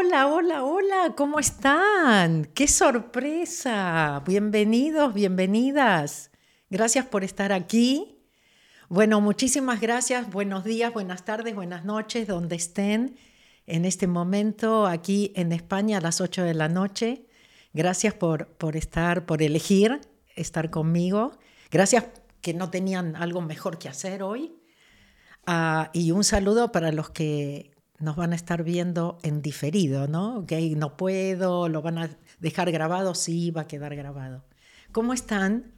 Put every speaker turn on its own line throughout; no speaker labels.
Hola, hola, hola, ¿cómo están? ¡Qué sorpresa! Bienvenidos, bienvenidas. Gracias por estar aquí. Bueno, muchísimas gracias. Buenos días, buenas tardes, buenas noches, donde estén en este momento aquí en España a las 8 de la noche. Gracias por, por estar, por elegir estar conmigo. Gracias que no tenían algo mejor que hacer hoy. Ah, y un saludo para los que nos van a estar viendo en diferido, ¿no? Ok, no puedo, lo van a dejar grabado, sí, va a quedar grabado. ¿Cómo están?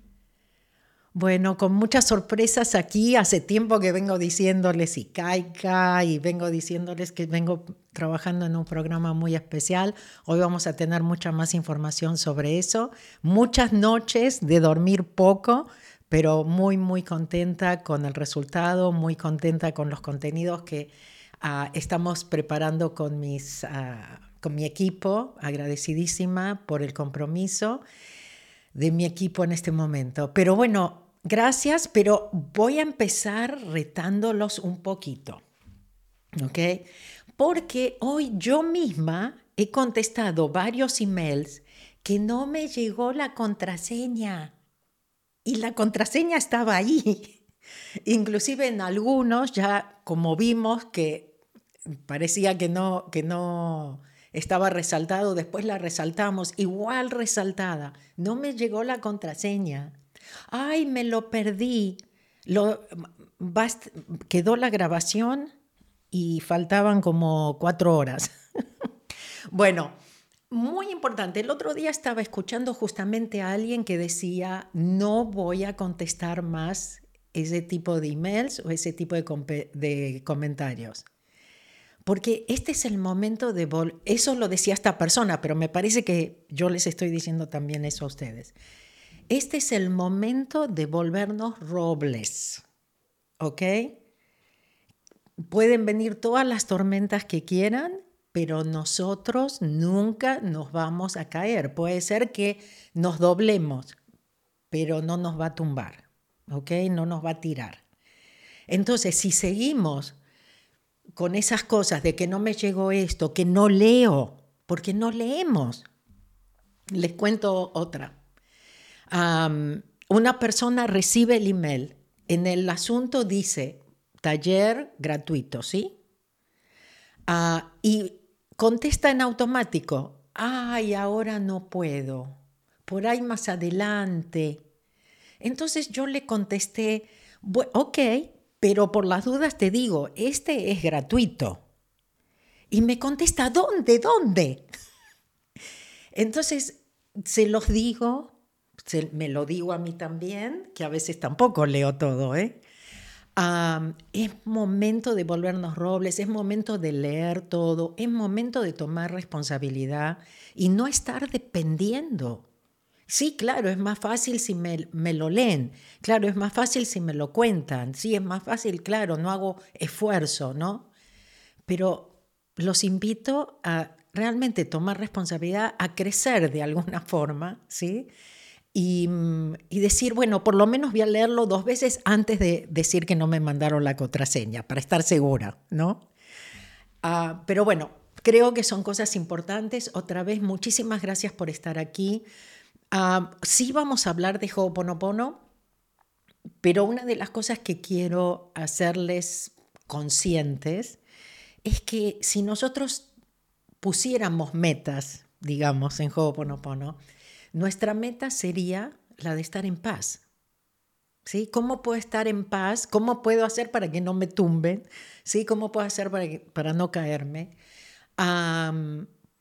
Bueno, con muchas sorpresas aquí. Hace tiempo que vengo diciéndoles y caica y vengo diciéndoles que vengo trabajando en un programa muy especial. Hoy vamos a tener mucha más información sobre eso. Muchas noches de dormir poco, pero muy, muy contenta con el resultado, muy contenta con los contenidos que Ah, estamos preparando con, mis, ah, con mi equipo, agradecidísima por el compromiso de mi equipo en este momento. Pero bueno, gracias, pero voy a empezar retándolos un poquito, ¿ok? Porque hoy yo misma he contestado varios emails que no me llegó la contraseña y la contraseña estaba ahí. Inclusive en algunos ya como vimos que parecía que no, que no estaba resaltado, después la resaltamos, igual resaltada, no me llegó la contraseña, ay, me lo perdí, lo, quedó la grabación y faltaban como cuatro horas. bueno, muy importante, el otro día estaba escuchando justamente a alguien que decía, no voy a contestar más ese tipo de emails o ese tipo de, de comentarios. Porque este es el momento de... Eso lo decía esta persona, pero me parece que yo les estoy diciendo también eso a ustedes. Este es el momento de volvernos robles, ¿ok? Pueden venir todas las tormentas que quieran, pero nosotros nunca nos vamos a caer. Puede ser que nos doblemos, pero no nos va a tumbar, ¿ok? No nos va a tirar. Entonces, si seguimos con esas cosas de que no me llegó esto, que no leo, porque no leemos. Les cuento otra. una persona recibe el email. En el asunto dice taller gratuito, ¿sí? Ah, y contesta en automático, ay, ahora no puedo, por ahí más adelante. Entonces yo le contesté, ok, pero por las dudas te digo, este es gratuito. Y me contesta, ¿dónde? ¿Dónde? Entonces, se los digo, me lo digo a mí también, que a veces tampoco leo todo, ¿eh? es momento de volvernos robles, es momento de leer todo, es momento de tomar responsabilidad y no estar dependiendo Sí, claro, es más fácil si me, lo leen, claro, es más fácil si me lo cuentan, sí, es más fácil, claro, no hago esfuerzo, ¿no? Pero los invito a realmente tomar responsabilidad, a crecer de alguna forma, ¿sí? Y, decir, bueno, por lo menos voy a leerlo dos veces antes de decir que no me mandaron la contraseña, para estar segura, ¿no? Ah, pero bueno, creo que son cosas importantes. Otra vez, muchísimas gracias por estar aquí. Ah, sí vamos a hablar de Ho'oponopono, pero una de las cosas que quiero hacerles conscientes es que si nosotros pusiéramos metas, digamos, en Ho'oponopono, nuestra meta sería la de estar en paz. ¿Sí? ¿Cómo puedo estar en paz? ¿Cómo puedo hacer para que no me tumben? ¿Sí? ¿Cómo puedo hacer para, para no caerme?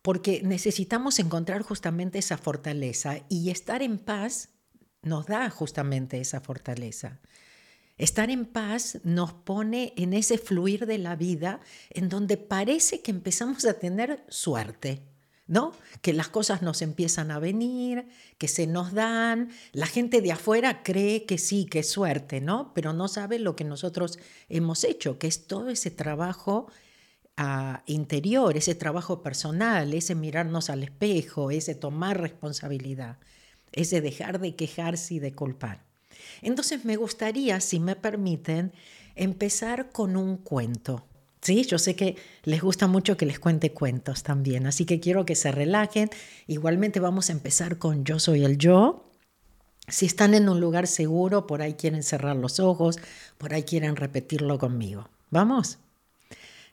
Porque necesitamos encontrar justamente esa fortaleza y estar en paz nos da justamente esa fortaleza. Estar en paz nos pone en ese fluir de la vida en donde parece que empezamos a tener suerte, ¿no? Que las cosas nos empiezan a venir, que se nos dan. La gente de afuera cree que sí, que es suerte, ¿no? Pero no sabe lo que nosotros hemos hecho, que es todo ese trabajo interior, ese trabajo personal, ese mirarnos al espejo, ese tomar responsabilidad, ese dejar de quejarse y de culpar. Entonces me gustaría, si me permiten, empezar con un cuento, ¿Sí? Yo sé que les gusta mucho que les cuente cuentos también, así que quiero que se relajen. Igualmente vamos a empezar con Yo soy el yo. Si están en un lugar seguro, por ahí quieren cerrar los ojos, por ahí quieren repetirlo conmigo. ¿Vamos?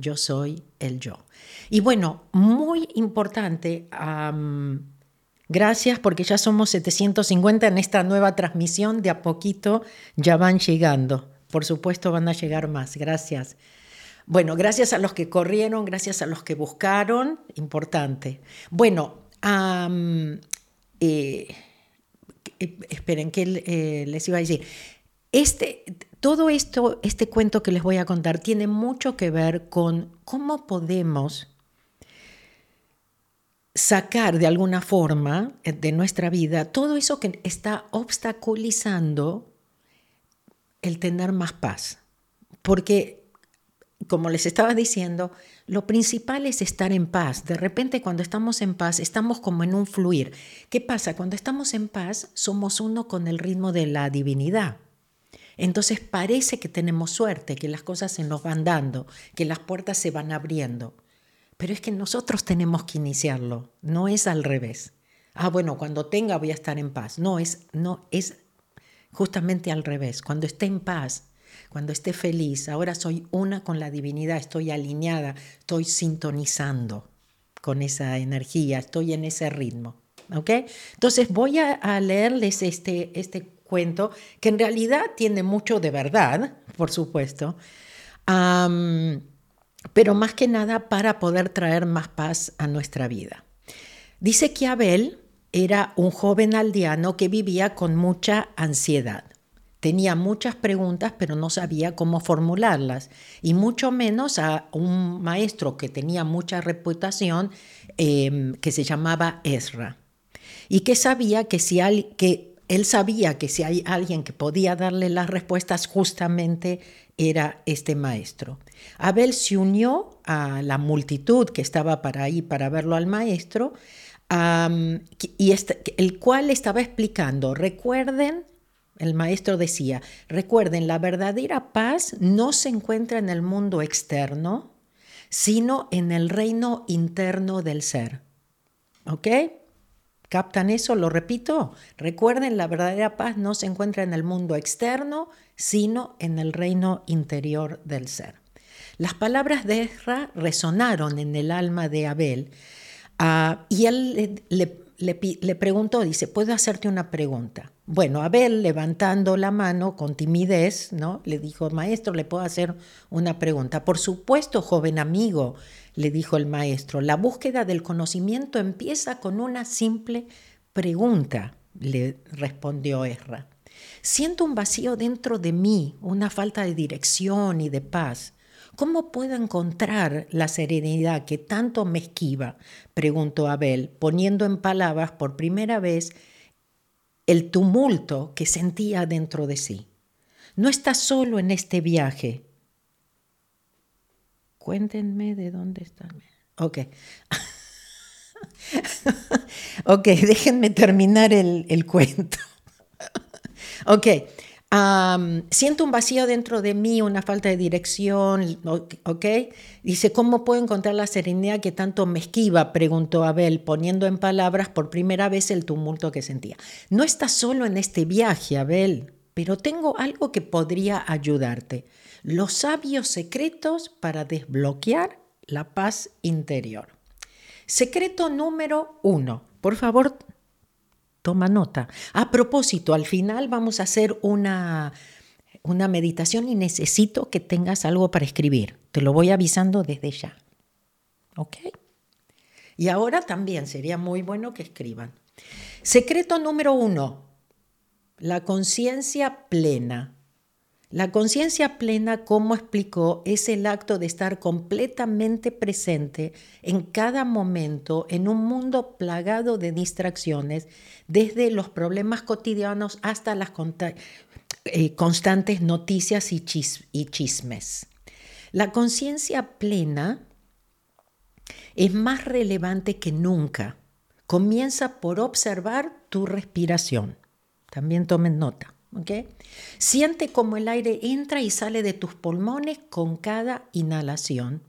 Yo soy el yo. Y bueno, muy importante, gracias porque ya somos 750 en esta nueva transmisión, de a poquito ya van llegando. Por supuesto van a llegar más, gracias. Bueno, gracias a los que corrieron, gracias a los que buscaron, importante. Bueno, eh, eh, esperen, que eh, les iba a decir? Este, todo esto, este cuento que les voy a contar, tiene mucho que ver con cómo podemos sacar de alguna forma eh, de nuestra vida todo eso que está obstaculizando el tener más paz. Porque, como les estaba diciendo, lo principal es estar en paz. De repente cuando estamos en paz estamos como en un fluir. ¿Qué pasa? Cuando estamos en paz somos uno con el ritmo de la divinidad. Entonces parece que tenemos suerte, que las cosas se nos van dando, que las puertas se van abriendo. Pero es que nosotros tenemos que iniciarlo, no es al revés. Ah, bueno, cuando tenga voy a estar en paz. No, es, no, es justamente al revés. Cuando esté en paz, cuando esté feliz, ahora soy una con la divinidad, estoy alineada, estoy sintonizando con esa energía, estoy en ese ritmo. ¿ok? Entonces voy a, leerles este, este cuento que en realidad tiene mucho de verdad, por supuesto, pero más que nada para poder traer más paz a nuestra vida. Dice que Abel era un joven aldeano que vivía con mucha ansiedad. Tenía muchas preguntas, pero no sabía cómo formularlas, y mucho menos a un maestro que tenía mucha reputación, em, que se llamaba Ezra, y que sabía que si hay, que él sabía que si hay alguien que podía darle las respuestas, justamente era este maestro. Abel se unió a la multitud que estaba para ahí para verlo al maestro, y este, el cual estaba explicando, recuerden el maestro decía, recuerden, la verdadera paz no se encuentra en el mundo externo, sino en el reino interno del ser. ¿Ok? ¿Captan eso? Lo repito. Recuerden, la verdadera paz no se encuentra en el mundo externo, sino en el reino interior del ser. Las palabras de Ezra resonaron en el alma de Abel ah, y él le, le preguntó, dice, ¿puedo hacerte una pregunta? Bueno, Abel, levantando la mano con timidez, ¿no? Le dijo, maestro, ¿le puedo hacer una pregunta? Por supuesto, joven amigo, le dijo el maestro, la búsqueda del conocimiento empieza con una simple pregunta, le respondió Ezra. Siento un vacío dentro de mí, una falta de dirección y de paz. ¿Cómo puedo encontrar la serenidad que tanto me esquiva? preguntó Abel, poniendo en palabras por primera vez el tumulto que sentía dentro de sí. No está solo en este viaje. Cuéntenme de dónde están. Ok. ok, déjenme terminar el, el cuento. ok siento un vacío dentro de mí, una falta de dirección, ¿ok? Dice, ¿cómo puedo encontrar la serenidad que tanto me esquiva? Preguntó Abel, poniendo en palabras por primera vez el tumulto que sentía. No estás solo en este viaje, Abel, pero tengo algo que podría ayudarte. Los sabios secretos para desbloquear la paz interior. Secreto número uno. Por favor, Toma nota. A propósito, al final vamos a hacer una, una meditación y necesito que tengas algo para escribir. Te lo voy avisando desde ya. ¿Ok? Y ahora también sería muy bueno que escriban. Secreto número uno, la conciencia plena. La conciencia plena, como explicó, es el acto de estar completamente presente en cada momento en un mundo plagado de distracciones, desde los problemas cotidianos hasta las eh, constantes noticias y, y chismes. La conciencia plena es más relevante que nunca. Comienza por observar tu respiración. También tomen nota. Siente cómo el aire entra y sale de tus pulmones con cada inhalación.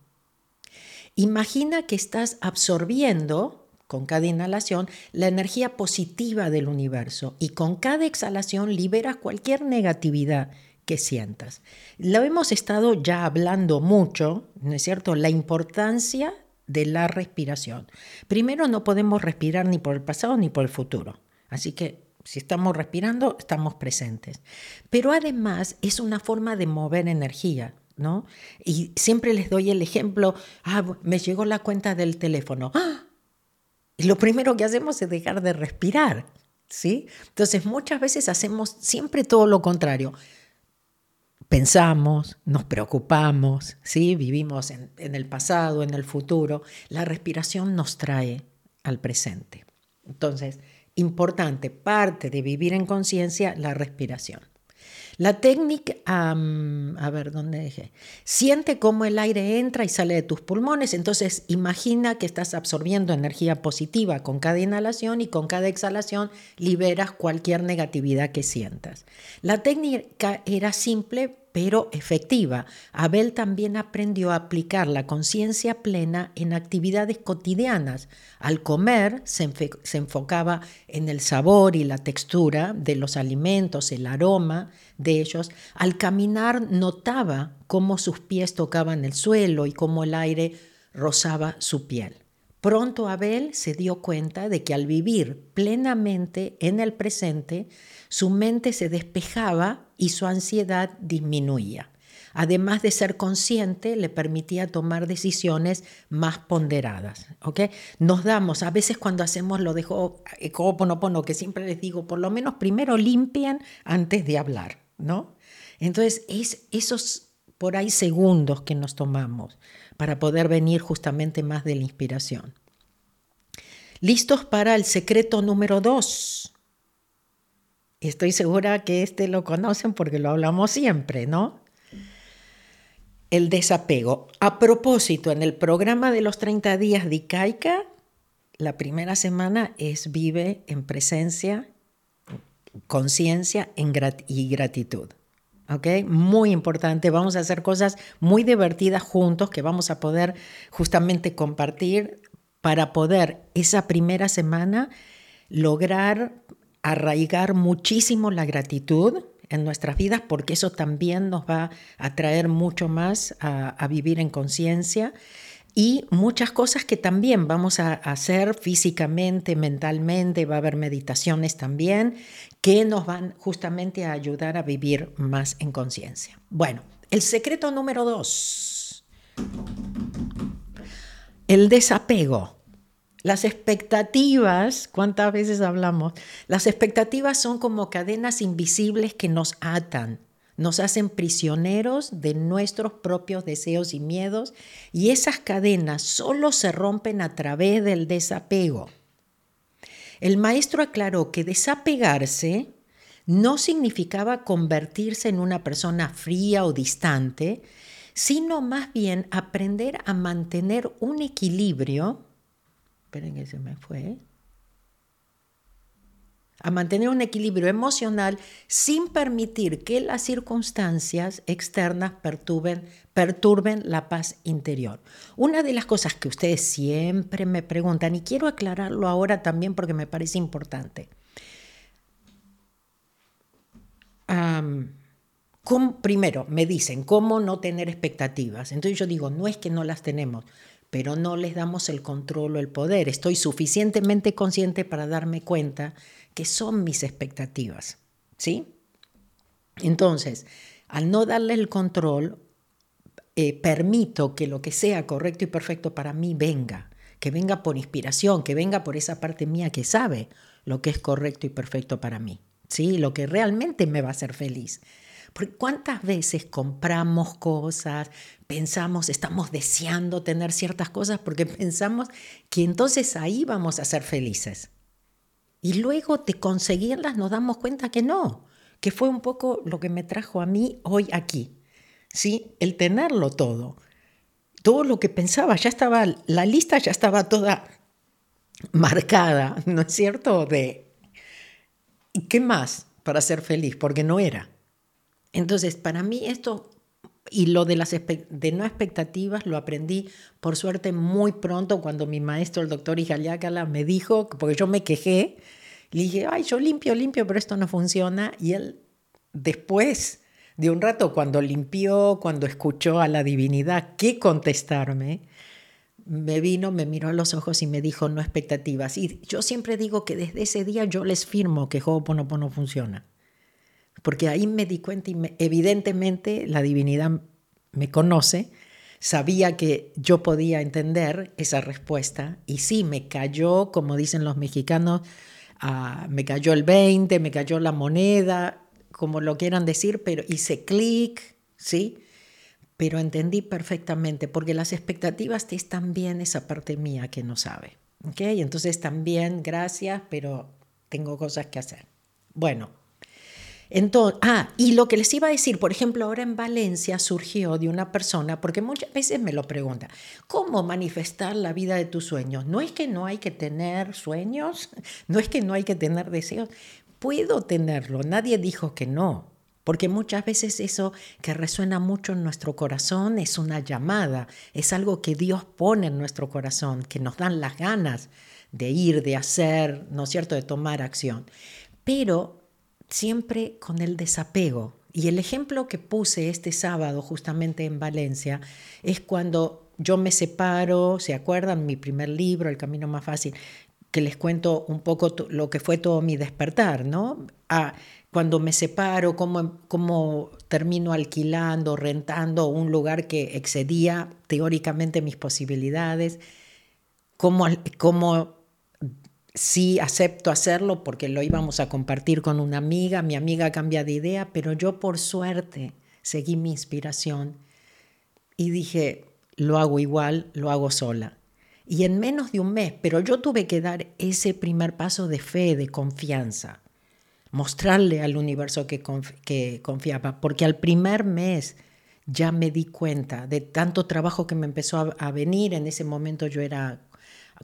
Imagina que estás absorbiendo con cada inhalación la energía positiva del universo y con cada exhalación liberas cualquier negatividad que sientas. Lo hemos estado ya hablando mucho, ¿no es cierto? La importancia de la respiración. Primero no podemos respirar ni por el pasado ni por el futuro. Así que si estamos respirando, estamos presentes. Pero además es una forma de mover energía, ¿no? Y siempre les doy el ejemplo, ah, me llegó la cuenta del teléfono. ¡Ah! Y lo primero que hacemos es dejar de respirar, ¿sí? Entonces muchas veces hacemos siempre todo lo contrario. Pensamos, nos preocupamos, ¿sí? Vivimos en, en el pasado, en el futuro. La respiración nos trae al presente. Entonces, importante, parte de vivir en conciencia, la respiración. La técnica, a ver, ¿dónde dejé? Siente cómo el aire entra y sale de tus pulmones, entonces imagina que estás absorbiendo energía positiva con cada inhalación y con cada exhalación liberas cualquier negatividad que sientas. La técnica era simple, pero efectiva. Abel también aprendió a aplicar la conciencia plena en actividades cotidianas. Al comer se, enfocaba en el sabor y la textura de los alimentos, el aroma de ellos. Al caminar notaba cómo sus pies tocaban el suelo y cómo el aire rozaba su piel. Pronto Abel se dio cuenta de que al vivir plenamente en el presente, su mente se despejaba y su ansiedad disminuía. Además de ser consciente, le permitía tomar decisiones más ponderadas. Nos damos, a veces cuando hacemos lo de Ho'oponopono, que siempre les digo, por lo menos primero limpien antes de hablar. ¿no? Entonces, es esos por ahí segundos que nos tomamos para poder venir justamente más de la inspiración. ¿Listos para el secreto número dos? Estoy segura que este lo conocen porque lo hablamos siempre, ¿no? El desapego. A propósito, en el programa de los 30 días de Icaica, la primera semana es vive en presencia, conciencia y gratitud. ¿ok? Muy importante, vamos a hacer cosas muy divertidas juntos que vamos a poder justamente compartir para poder esa primera semana lograr arraigar muchísimo la gratitud en nuestras vidas porque eso también nos va a traer mucho más a, a vivir en conciencia y muchas cosas que también vamos a hacer físicamente, mentalmente, va a haber meditaciones también que nos van justamente a ayudar a vivir más en conciencia. Bueno, el secreto número dos, el desapego. Las expectativas, ¿cuántas veces hablamos? Las expectativas son como cadenas invisibles que nos atan nos hacen prisioneros de nuestros propios deseos y miedos y esas cadenas solo se rompen a través del desapego. El maestro aclaró que desapegarse no significaba convertirse en una persona fría o distante, sino más bien aprender a mantener un equilibrio. Esperen que se me fue a mantener un equilibrio emocional sin permitir que las circunstancias externas perturben, la paz interior. Una de las cosas que ustedes siempre me preguntan, y quiero aclararlo ahora también porque me parece importante, primero me dicen cómo no tener expectativas. Entonces yo digo, no es que no las tenemos, pero no les damos el control o el poder. Estoy suficientemente consciente para darme cuenta que son mis expectativas. ¿Sí? Entonces, al no darle el control, eh, permito que lo que sea correcto y perfecto para mí venga, que venga por inspiración, que venga por esa parte mía que sabe lo que es correcto y perfecto para mí, ¿sí? lo que realmente me va a hacer feliz. Porque cuántas veces compramos cosas, pensamos, estamos deseando tener ciertas cosas porque pensamos que entonces ahí vamos a ser felices. Y luego de conseguirlas nos damos cuenta que no, que fue un poco lo que me trajo a mí hoy aquí. ¿Sí? El tenerlo todo. Todo lo que pensaba, ya estaba, la lista ya estaba toda marcada, ¿no es cierto? De, ¿y qué más para ser feliz? Porque no era. Entonces, para mí esto y lo de las de no expectativas lo aprendí por suerte muy pronto cuando mi maestro, el doctor Ijaliácala, me dijo, porque yo me quejé, le dije, ay, yo limpio, limpio, pero esto no funciona. Y él después de un rato, cuando limpió, cuando escuchó a la divinidad qué contestarme, me vino, me miró a los ojos y me dijo, no expectativas. Y yo siempre digo que desde ese día yo les firmo que Ho'oponopono funciona. Porque ahí me di cuenta y evidentemente la divinidad me conoce, sabía que yo podía entender esa respuesta y sí, me cayó, como dicen los mexicanos, ah, me cayó el 20, me cayó la moneda, como lo quieran decir, pero hice clic, ¿sí? pero entendí perfectamente, porque las expectativas es también esa parte mía que no sabe. ¿okay? Entonces también, gracias, pero tengo cosas que hacer. Bueno, entonces, ah, y lo que les iba a decir, por ejemplo, ahora en Valencia surgió de una persona, porque muchas veces me lo pregunta, ¿cómo manifestar la vida de tus sueños? No es que no hay que tener sueños, no es que no hay que tener deseos, puedo tenerlo, nadie dijo que no, porque muchas veces eso que resuena mucho en nuestro corazón es una llamada, es algo que Dios pone en nuestro corazón, que nos dan las ganas de ir, de hacer, ¿no es cierto?, de tomar acción. Pero siempre con el desapego. Y el ejemplo que puse este sábado justamente en Valencia es cuando yo me separo, ¿se acuerdan? Mi primer libro, El Camino Más Fácil, que les cuento un poco lo que fue todo mi despertar, ¿no? Cuando me separo, cómo, cómo termino alquilando, rentando un lugar que excedía teóricamente mis posibilidades, cómo, cómo sí acepto hacerlo porque lo íbamos a compartir con una amiga, mi amiga cambia de idea, pero yo por suerte seguí mi inspiración y dije, lo hago igual, lo hago sola. Y en menos de un mes, pero yo tuve que dar ese primer paso de fe, de confianza mostrarle al universo que, confiaba, porque al primer mes ya me di cuenta de tanto trabajo que me empezó a, a, venir. En ese momento yo era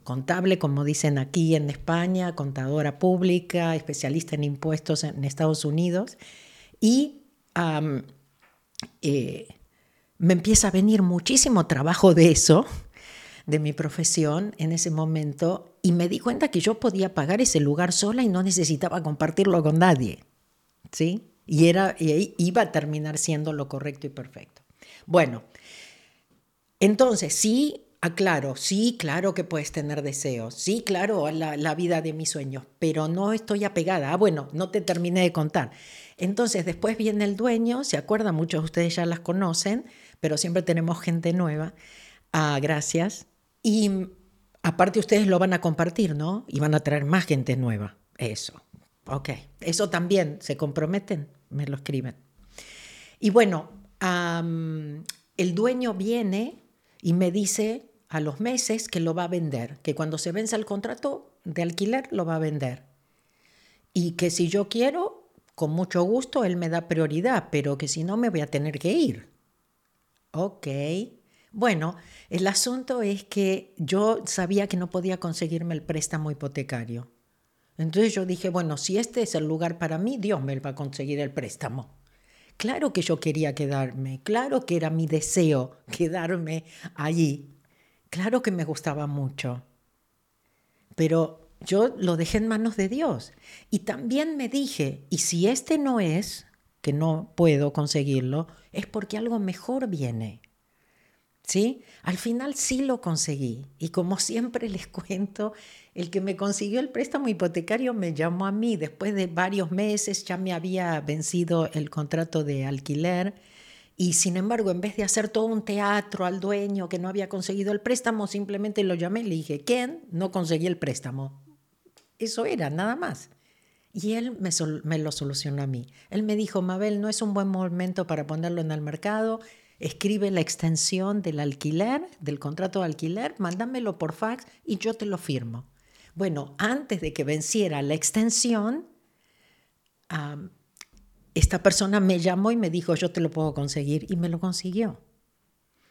contable, como dicen aquí en España, contadora pública, especialista en impuestos en Estados Unidos, y eh, me empieza a venir muchísimo trabajo de eso de mi profesión en ese momento y me di cuenta que yo podía pagar ese lugar sola y no necesitaba compartirlo con nadie. ¿Sí? Y, era, y iba a terminar siendo lo correcto y perfecto. Bueno, entonces sí, aclaro, sí, claro que puedes tener deseos, sí, claro, la, la vida de mis sueños, pero no estoy apegada. Ah, bueno, no te terminé de contar. Entonces después viene el dueño, se acuerdan, muchos de ustedes ya las conocen, pero siempre tenemos gente nueva. Ah, gracias. Y aparte ustedes lo van a compartir, ¿no? Y van a traer más gente nueva. Eso. Ok. Eso también, ¿se comprometen? Me lo escriben. Y bueno, el dueño viene y me dice a los meses que lo va a vender, que cuando se vence el contrato de alquiler lo va a vender. Y que si yo quiero, con mucho gusto, él me da prioridad, pero que si no me voy a tener que ir. Ok. Bueno, el asunto es que yo sabía que no podía conseguirme el préstamo hipotecario. Entonces yo dije, bueno, si este es el lugar para mí, Dios me va a conseguir el préstamo. Claro que yo quería quedarme, claro que era mi deseo quedarme allí, claro que me gustaba mucho, pero yo lo dejé en manos de Dios. Y también me dije, y si este no es, que no puedo conseguirlo, es porque algo mejor viene. ¿Sí? Al final sí lo conseguí y como siempre les cuento, el que me consiguió el préstamo hipotecario me llamó a mí después de varios meses, ya me había vencido el contrato de alquiler y sin embargo, en vez de hacer todo un teatro al dueño que no había conseguido el préstamo, simplemente lo llamé y le dije, ¿quién? No conseguí el préstamo. Eso era, nada más. Y él me, me, lo solucionó a mí. Él me dijo, Mabel, no es un buen momento para ponerlo en el mercado. Escribe la extensión del alquiler, del contrato de alquiler, mándamelo por fax y yo te lo firmo. Bueno, antes de que venciera la extensión, esta persona me llamó y me dijo, yo te lo puedo conseguir y me lo consiguió.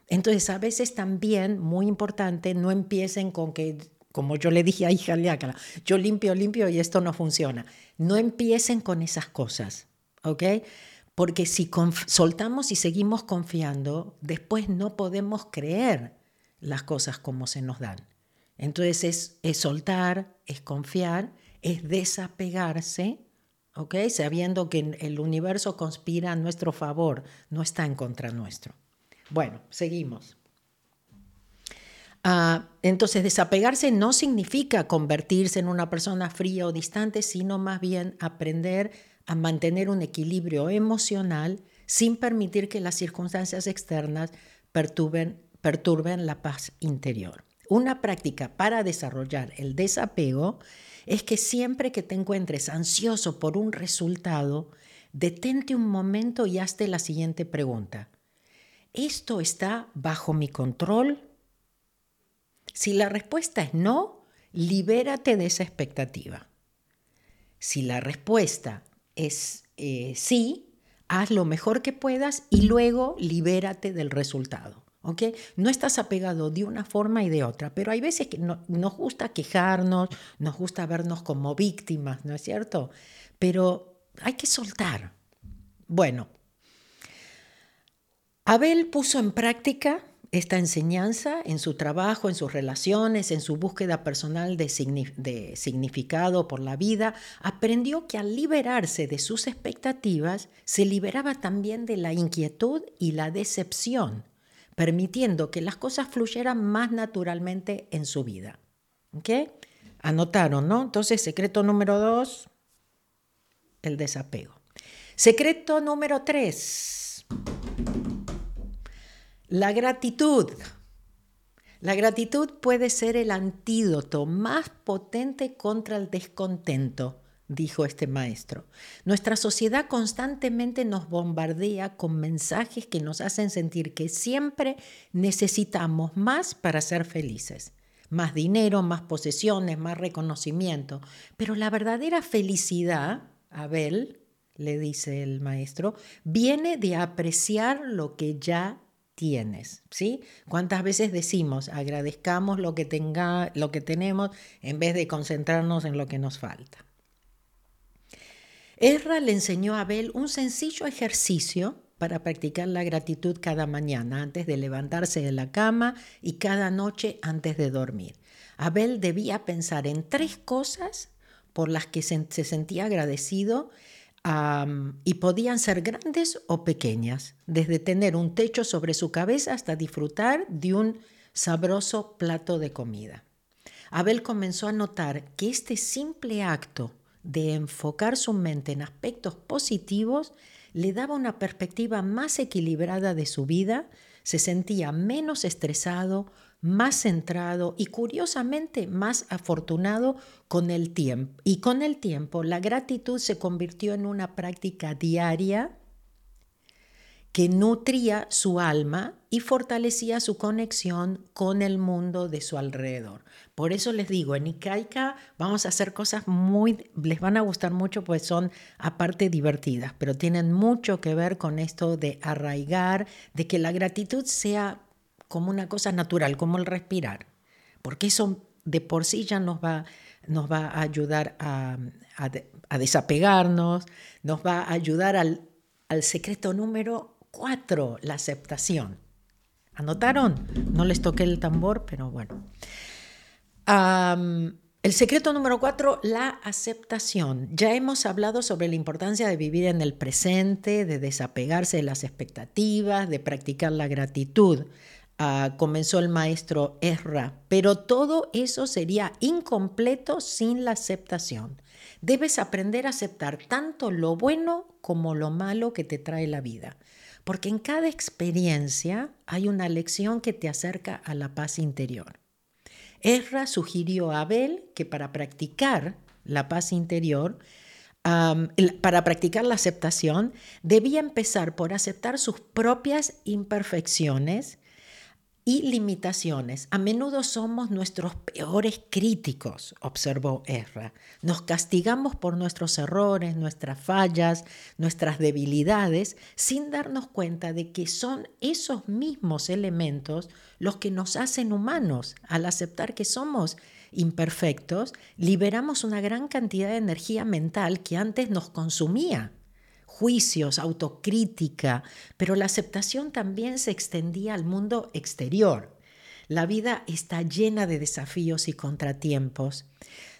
Entonces, a veces también, muy importante, no empiecen con que, como yo le dije a hija Liácala, yo limpio, limpio y esto no funciona. No empiecen con esas cosas, ¿ok? Porque si soltamos y seguimos confiando, después no podemos creer las cosas como se nos dan. Entonces es, es soltar, es confiar, es desapegarse ¿ok? Sabiendo que el universo conspira a nuestro favor, no está en contra nuestro. Bueno, seguimos. Ah, entonces, desapegarse no significa convertirse en una persona fría o distante, sino más bien aprender a mantener un equilibrio emocional sin permitir que las circunstancias externas perturben, perturben la paz interior. Una práctica para desarrollar el desapego es que siempre que te encuentres ansioso por un resultado, detente un momento y hazte la siguiente pregunta. ¿Esto está bajo mi control? Si la respuesta es no, libérate de esa expectativa. Si la respuesta es eh, sí, haz lo mejor que puedas y luego libérate del resultado. No estás apegado de una forma y de otra, pero hay veces que nos gusta quejarnos, nos gusta vernos como víctimas, ¿no es cierto? Pero hay que soltar. Bueno, Abel puso en práctica esta enseñanza en su trabajo, en sus relaciones, en su búsqueda personal de, significado por la vida, aprendió que al liberarse de sus expectativas, se liberaba también de la inquietud y la decepción permitiendo que las cosas fluyeran más naturalmente en su vida. ¿Ok? Anotaron, ¿no? Entonces, secreto número dos, el desapego. Secreto número tres, la gratitud. La gratitud puede ser el antídoto más potente contra el descontento dijo este maestro. Nuestra sociedad constantemente nos bombardea con mensajes que nos hacen sentir que siempre necesitamos más para ser felices. Más dinero, más posesiones, más reconocimiento. Pero la verdadera felicidad, Abel, le dice el maestro, viene de apreciar lo que ya tienes, ¿sí? ¿Cuántas veces decimos agradezcamos lo que tenga, lo que tenemos en vez de concentrarnos en lo que nos falta? Ezra le enseñó a Abel un sencillo ejercicio para practicar la gratitud cada mañana antes de levantarse de la cama y cada noche antes de dormir. Abel debía pensar en tres cosas por las que se, sentía agradecido y podían ser grandes o pequeñas, desde tener un techo sobre su cabeza hasta disfrutar de un sabroso plato de comida. Abel comenzó a notar que este simple acto de enfocar su mente en aspectos positivos le daba una perspectiva más equilibrada de su vida, se sentía menos estresado, más centrado y curiosamente más afortunado con el tiempo. Y con el tiempo la gratitud se convirtió en una práctica diaria que nutría su alma y fortalecía su conexión con el mundo de su alrededor. Por eso les digo, en Ikaika vamos a hacer cosas muy, les van a gustar mucho, pues son aparte divertidas, pero tienen mucho que ver con esto de arraigar, de que la gratitud sea como una cosa natural, como el respirar, porque eso de por sí ya nos va, nos va a ayudar a, desapegarnos, nos va a ayudar al, al secreto número cuatro, la aceptación. ¿Anotaron? No les toqué el tambor, pero bueno el secreto número cuatro, la aceptación. Ya hemos hablado sobre la importancia de vivir en el presente, de desapegarse de las expectativas, de practicar la gratitud. Ah, comenzó el maestro Ezra, pero todo eso sería incompleto sin la aceptación. Debes aprender a aceptar tanto lo bueno como lo malo que te trae la vida, porque en cada experiencia hay una lección que te acerca a la paz interior. Ezra sugirió a Abel que para practicar la paz interior, para practicar la aceptación, debía empezar por aceptar sus propias imperfecciones y limitaciones. A menudo somos nuestros peores críticos, observó Ezra. Nos castigamos por nuestros errores, nuestras fallas, nuestras debilidades, sin darnos cuenta de que son esos mismos elementos los que nos hacen humanos. Al aceptar que somos imperfectos, liberamos una gran cantidad de energía mental que antes nos consumía juicios, autocrítica, pero la aceptación también se extendía al mundo exterior. La vida está llena de desafíos y contratiempos.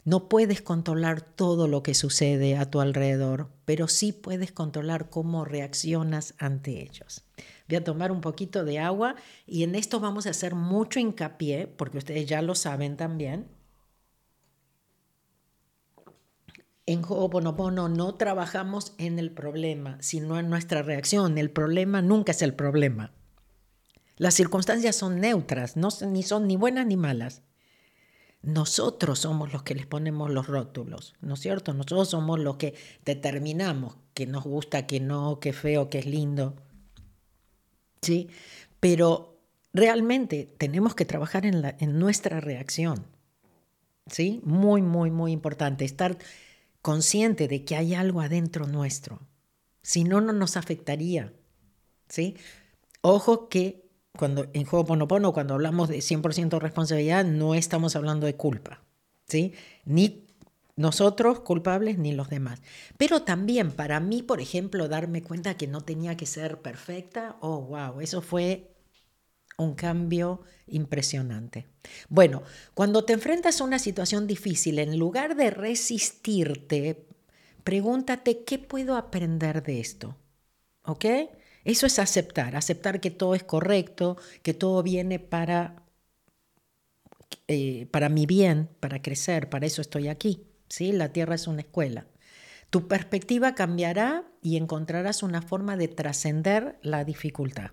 No puedes controlar todo lo que sucede a tu alrededor, pero sí puedes controlar cómo reaccionas ante ellos. Voy a tomar un poquito de agua y en esto vamos a hacer mucho hincapié, porque ustedes ya lo saben también, En Ho'oponopono no trabajamos en el problema, sino en nuestra reacción. El problema nunca es el problema. Las circunstancias son neutras, no, ni son ni buenas ni malas. Nosotros somos los que les ponemos los rótulos, ¿no es cierto? Nosotros somos los que determinamos que nos gusta, que no, que feo, que es lindo. ¿Sí? Pero realmente tenemos que trabajar en, en nuestra reacción. ¿Sí? Muy, muy, muy importante. Estar consciente de que hay algo adentro nuestro. Si no, no nos afectaría. ¿sí? Ojo que cuando en Ho'oponopono, cuando hablamos de 100% responsabilidad, no estamos hablando de culpa. ¿sí? Ni nosotros culpables ni los demás. Pero también para mí, por ejemplo, darme cuenta que no tenía que ser perfecta, oh, wow, eso fue un cambio impresionante. Bueno, cuando te enfrentas a una situación difícil, en lugar de resistirte, pregúntate, ¿qué puedo aprender de esto? ¿Ok? Eso es aceptar, aceptar que todo es correcto, que todo viene para, eh, para mi bien, para crecer, para eso estoy aquí. ¿sí? La tierra es una escuela. Tu perspectiva cambiará y encontrarás una forma de trascender la dificultad.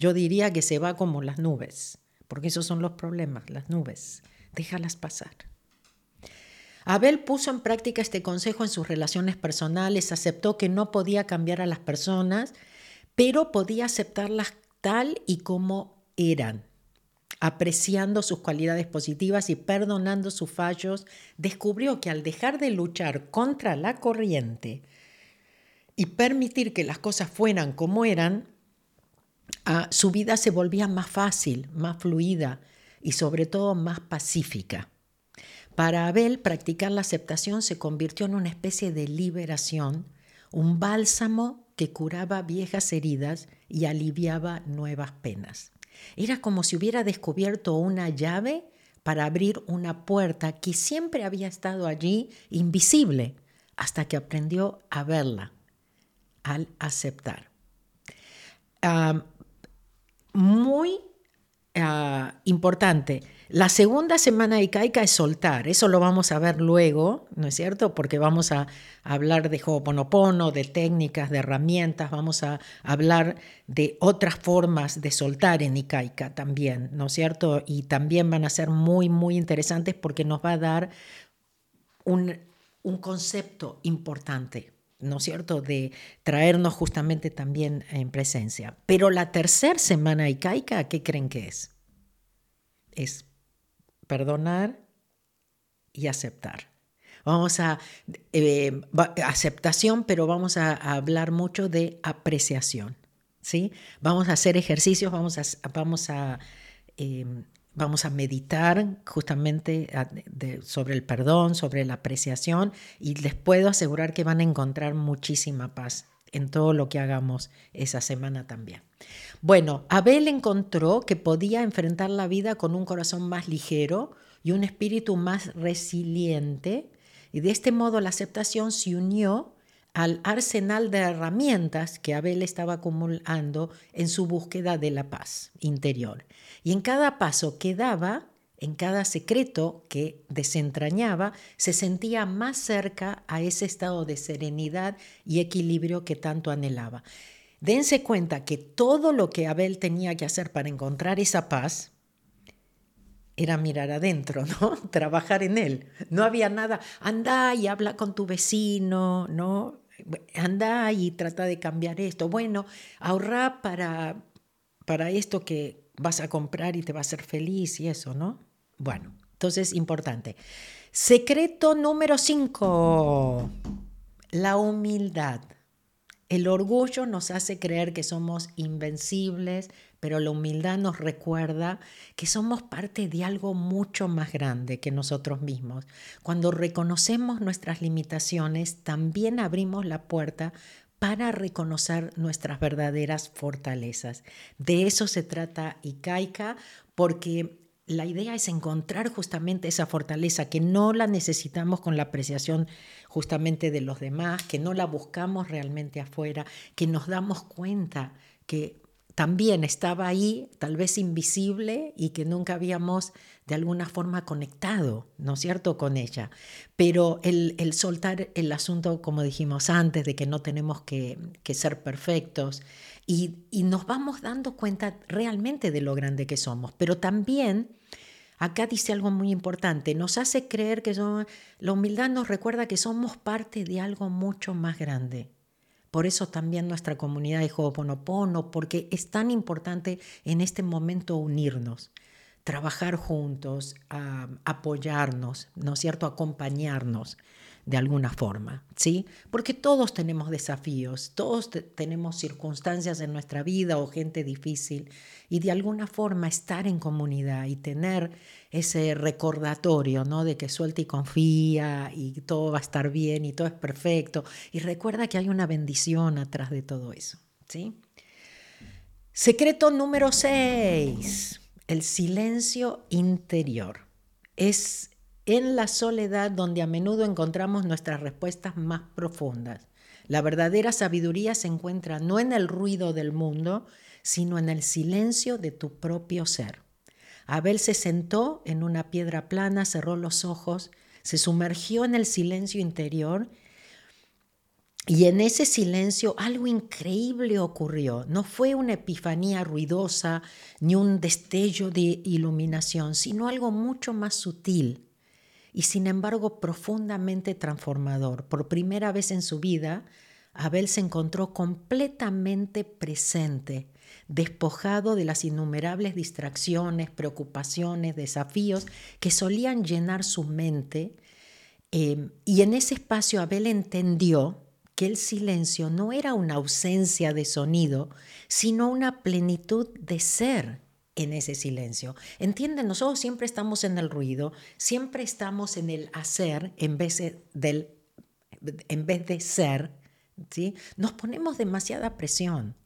Yo diría que se va como las nubes, porque esos son los problemas, las nubes. Déjalas pasar. Abel puso en práctica este consejo en sus relaciones personales, aceptó que no podía cambiar a las personas, pero podía aceptarlas tal y como eran. Apreciando sus cualidades positivas y perdonando sus fallos, descubrió que al dejar de luchar contra la corriente y permitir que las cosas fueran como eran, su vida se volvía más fácil, más fluida y sobre todo más pacífica. Para Abel, practicar la aceptación se convirtió en una especie de liberación, un bálsamo que curaba viejas heridas y aliviaba nuevas penas. Era como si hubiera descubierto una llave para abrir una puerta que siempre había estado allí, invisible, hasta que aprendió a verla al aceptar muy ah, importante. La segunda semana de es soltar, eso lo vamos a ver luego, ¿no es cierto? Porque vamos a hablar de Ho'oponopono, de técnicas, de herramientas, vamos a hablar de otras formas de soltar en Ikaika también, ¿no es cierto? Y también van a ser muy, muy interesantes porque nos va a dar un, un concepto importante ¿no es cierto?, de traernos justamente también en presencia. Pero la tercera semana icaica, ¿qué creen que es? Es perdonar y aceptar. Vamos a, eh, aceptación, pero vamos a, hablar mucho de apreciación, ¿sí? Vamos a hacer ejercicios, vamos a, vamos a em, Vamos a meditar justamente sobre el perdón, sobre la apreciación y les puedo asegurar que van a encontrar muchísima paz en todo lo que hagamos esa semana también. Bueno, Abel encontró que podía enfrentar la vida con un corazón más ligero y un espíritu más resiliente y de este modo la aceptación se unió al arsenal de herramientas que Abel estaba acumulando en su búsqueda de la paz interior. Y en cada paso que daba, en cada secreto que desentrañaba, se sentía más cerca a ese estado de serenidad y equilibrio que tanto anhelaba. Dense cuenta que todo lo que Abel tenía que hacer para encontrar esa paz era mirar adentro, ¿no? Trabajar en él. No había nada, anda y habla con tu vecino, ¿no? Anda y trata de cambiar esto. Bueno, ahorra para, para esto que vas a comprar y te va a hacer feliz y eso, ¿no? Bueno, entonces importante. Secreto número 5, la humildad. El orgullo nos hace creer que somos invencibles, pero la humildad nos recuerda que somos parte de algo mucho más grande que nosotros mismos. Cuando reconocemos nuestras limitaciones, también abrimos la puerta para reconocer nuestras verdaderas fortalezas. De eso se trata Ikaika, porque la idea es encontrar justamente esa fortaleza, que no la necesitamos con la apreciación justamente de los demás, que no la buscamos realmente afuera, que nos damos cuenta que también estaba ahí, tal vez invisible, y que nunca habíamos de alguna forma conectado, ¿no es cierto?, con ella. Pero el, soltar el asunto, como dijimos antes, de que no tenemos que, ser perfectos, y, y nos vamos dando cuenta realmente de lo grande que somos, pero también Acá dice algo muy importante, nos hace creer que la humildad nos recuerda que somos parte de algo mucho más grande. Por eso también nuestra comunidad de Ho'oponopono, porque es tan importante en este momento unirnos, trabajar juntos, apoyarnos, ¿no es cierto?, acompañarnos de alguna forma, ¿sí? Porque todos tenemos desafíos, todos tenemos circunstancias en nuestra vida o gente difícil y de alguna forma estar en comunidad y tener ese recordatorio, ¿no? De que suelta y confía y todo va a estar bien y todo es perfecto y recuerda que hay una bendición atrás de todo eso, ¿sí? Secreto número 6, el silencio interior. Es en la soledad donde a menudo encontramos nuestras respuestas más profundas. La verdadera sabiduría se encuentra no en el ruido del mundo, sino en el silencio de tu propio ser. Abel se sentó en una piedra plana, cerró los ojos, se sumergió en el silencio interior y en ese silencio algo increíble ocurrió. No fue una epifanía ruidosa ni un destello de iluminación, sino algo mucho más sutil y sin embargo profundamente transformador. Por primera vez en su vida, Abel se encontró completamente presente, despojado de las innumerables distracciones, preocupaciones, desafíos que solían llenar su mente. Eh, y en ese espacio Abel entendió que el silencio no era una ausencia de sonido, sino una plenitud de ser en ese silencio. Entienden, nosotros siempre estamos en el ruido, siempre estamos en el hacer en vez de, del, en vez de ser, ¿sí? Nos ponemos demasiada presión.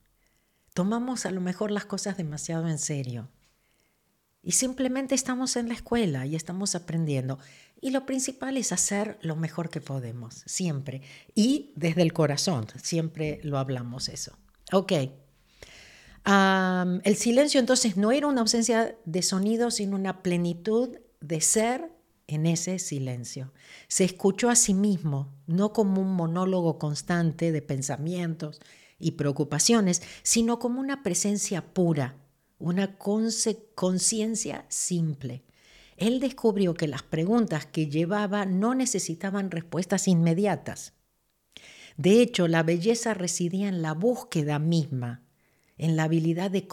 Tomamos a lo mejor las cosas demasiado en serio. Y simplemente estamos en la escuela y estamos aprendiendo. Y lo principal es hacer lo mejor que podemos, siempre. Y desde el corazón, siempre lo hablamos eso. Ok el silencio entonces no era una ausencia de sonido, sino una plenitud de ser en ese silencio. Se escuchó a sí mismo, no como un monólogo constante de pensamientos y preocupaciones, sino como una presencia pura, una conciencia simple. Él descubrió que las preguntas que llevaba no necesitaban respuestas inmediatas. De hecho, la belleza residía en la búsqueda misma en la habilidad de,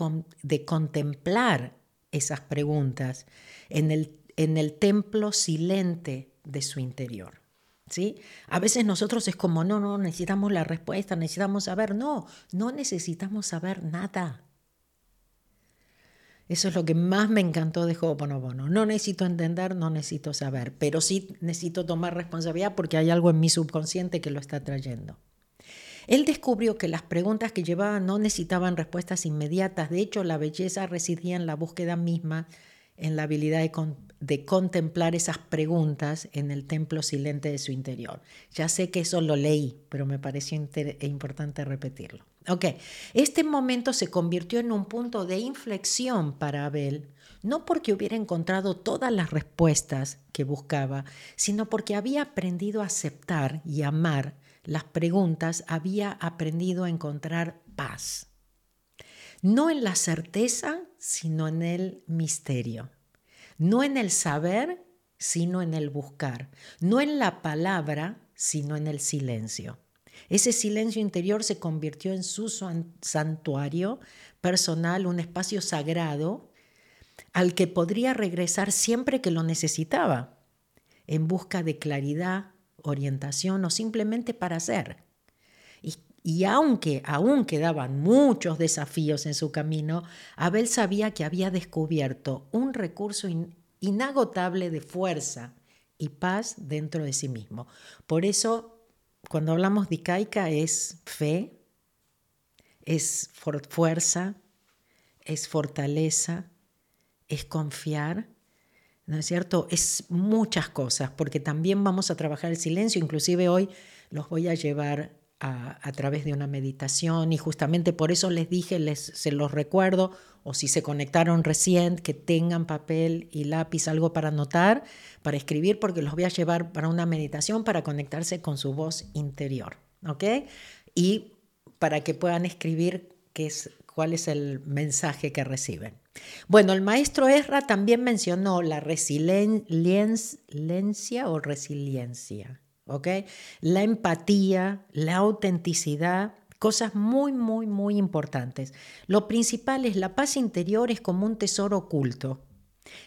contemplar esas preguntas, en el, en el templo silente de su interior. ¿Sí? A veces nosotros es como, no, no, necesitamos la respuesta, necesitamos saber. No, no necesitamos saber nada. Eso es lo que más me encantó de Ho'oponopono. No necesito entender, no necesito saber, pero sí necesito tomar responsabilidad porque hay algo en mi subconsciente que lo está trayendo. Él descubrió que las preguntas que llevaba no necesitaban respuestas inmediatas, de hecho la belleza residía en la búsqueda misma, en la habilidad de, contemplar esas preguntas en el templo silente de su interior. Ya sé que eso lo leí, pero me pareció importante repetirlo. Ok, este momento se convirtió en un punto de inflexión para Abel, no porque hubiera encontrado todas las respuestas que buscaba, sino porque había aprendido a aceptar y amar las preguntas había aprendido a encontrar paz. No en la certeza, sino en el misterio. no en el saber, sino en el buscar, no en la palabra, sino en el silencio. Ese silencio interior se convirtió en su santuario personal, un espacio sagrado al que podría regresar siempre que lo necesitaba, en busca de claridad, orientación o simplemente para ser. Y, aunque aún quedaban muchos desafíos en su camino, Abel sabía que había descubierto un recurso inagotable de fuerza y paz dentro de sí mismo. Por eso, cuando hablamos de Ikaika es fe, es fuerza, es fortaleza, es confiar, ¿no es cierto? Es muchas cosas, porque también vamos a trabajar el silencio, inclusive hoy los voy a llevar a, través de una meditación y justamente por eso les dije, les, se los recuerdo, o si se conectaron recién, que tengan papel y lápiz, algo para anotar, para escribir, porque los voy a llevar para una meditación para conectarse con su voz interior, ¿ok? Y para que puedan escribir qué es, cuál es el mensaje que reciben. Bueno, el maestro Ezra también mencionó la resiliencia o resiliencia, ¿ok? La empatía, la autenticidad, cosas muy, muy, muy importantes. Lo principal es la paz interior es como un tesoro oculto.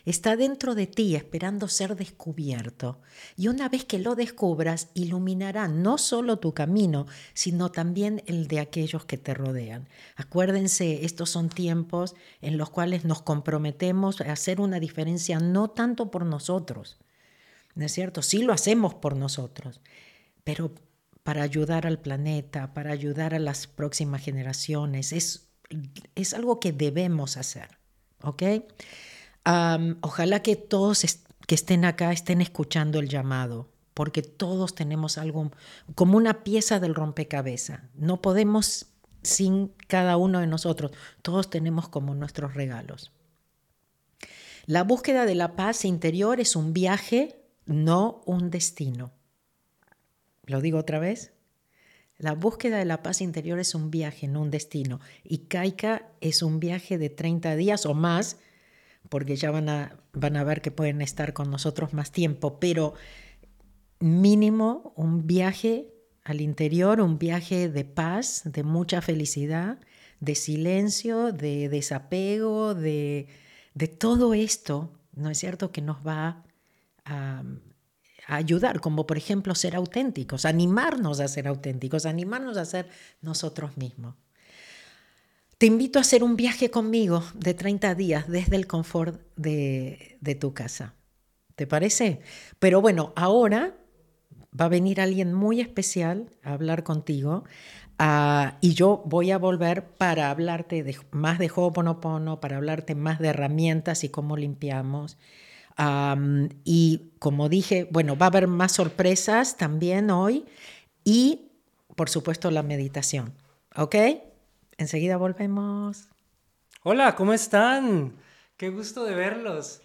Está dentro de ti esperando ser descubierto. Y una vez que lo descubras, iluminará no solo tu camino, sino también el de aquellos que te rodean. Acuérdense, estos son tiempos en los cuales nos comprometemos a hacer una diferencia no tanto por nosotros, ¿no es cierto? Sí lo hacemos por nosotros, pero para ayudar al planeta, para ayudar a las próximas generaciones. Es, es algo que debemos hacer, ¿ok? Ojalá que todos que estén acá estén escuchando el llamado, porque todos tenemos algo como una pieza del rompecabezas. No podemos sin cada uno de nosotros. Todos tenemos como nuestros regalos. La búsqueda de la paz interior es un viaje, no un destino. ¿Lo digo otra vez? La búsqueda de la paz interior es un viaje, no un destino. Y Kaika es un viaje de 30 días o más porque ya van a, van a ver que pueden estar con nosotros más tiempo, pero mínimo un viaje al interior, un viaje de paz, de mucha felicidad, de silencio, de desapego, de, de todo esto, ¿no es cierto?, que nos va a, a, ayudar, como por ejemplo ser auténticos, animarnos a ser auténticos, animarnos a ser nosotros mismos. Te invito a hacer un viaje conmigo de 30 días desde el confort de, tu casa. ¿Te parece? Pero bueno, ahora va a venir alguien muy especial a hablar contigo ah, y yo voy a volver para hablarte de, más de Ho'oponopono, para hablarte más de herramientas y cómo limpiamos. y como dije, bueno, va a haber más sorpresas también hoy y, por supuesto, la meditación. ¿Ok? Enseguida volvemos.
Hola, ¿cómo están? Qué gusto de verlos.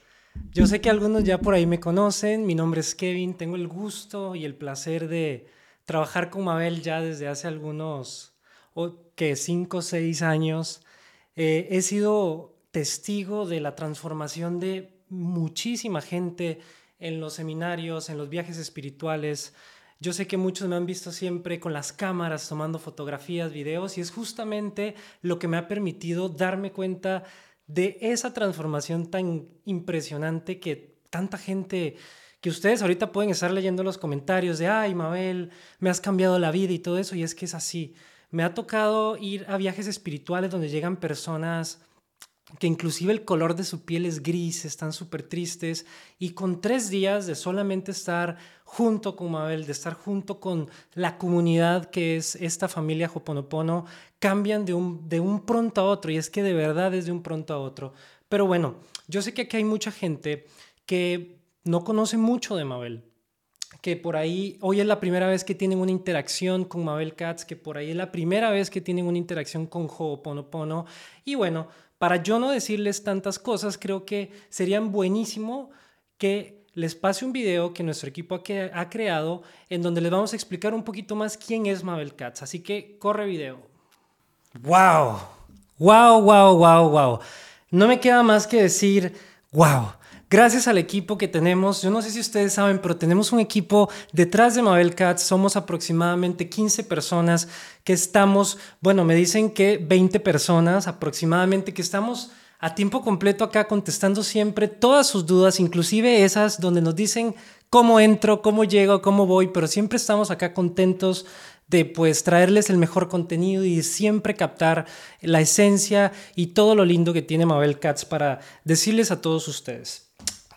Yo sé que algunos ya por ahí me conocen. Mi nombre es Kevin. Tengo el gusto y el placer de trabajar con Mabel ya desde hace algunos, o que cinco o seis años. Eh, he sido testigo de la transformación de muchísima gente en los seminarios, en los viajes espirituales. Yo sé que muchos me han visto siempre con las cámaras tomando fotografías, videos y es justamente lo que me ha permitido darme cuenta de esa transformación tan impresionante que tanta gente que ustedes ahorita pueden estar leyendo los comentarios de, ay, Mabel, me has cambiado la vida y todo eso, y es que es así. Me ha tocado ir a viajes espirituales donde llegan personas que inclusive el color de su piel es gris, están súper tristes, y con tres días de solamente estar junto con Mabel, de estar junto con la comunidad que es esta familia Hoponopono, cambian de un, de un pronto a otro, y es que de verdad es de un pronto a otro. Pero bueno, yo sé que aquí hay mucha gente que no conoce mucho de Mabel, que por ahí hoy es la primera vez que tienen una interacción con Mabel Katz, que por ahí es la primera vez que tienen una interacción con Ho'oponopono. Y bueno, para yo no decirles tantas cosas, creo que serían buenísimo que les pase un video que nuestro equipo ha creado en donde les vamos a explicar un poquito más quién es Mabel Katz. Así que corre video. ¡Wow! ¡Wow, wow, wow, wow! No me queda más que decir, ¡wow! gracias al equipo que tenemos. Yo no sé si ustedes saben, pero tenemos un equipo detrás de Mabel Cats. Somos aproximadamente 15 personas que estamos, bueno, me dicen que 20 personas aproximadamente que estamos a tiempo completo acá contestando siempre todas sus dudas, inclusive esas donde nos dicen cómo entro, cómo llego, cómo voy, pero siempre estamos acá contentos de pues traerles el mejor contenido y siempre captar la esencia y todo lo lindo que tiene Mabel Katz para decirles a todos ustedes.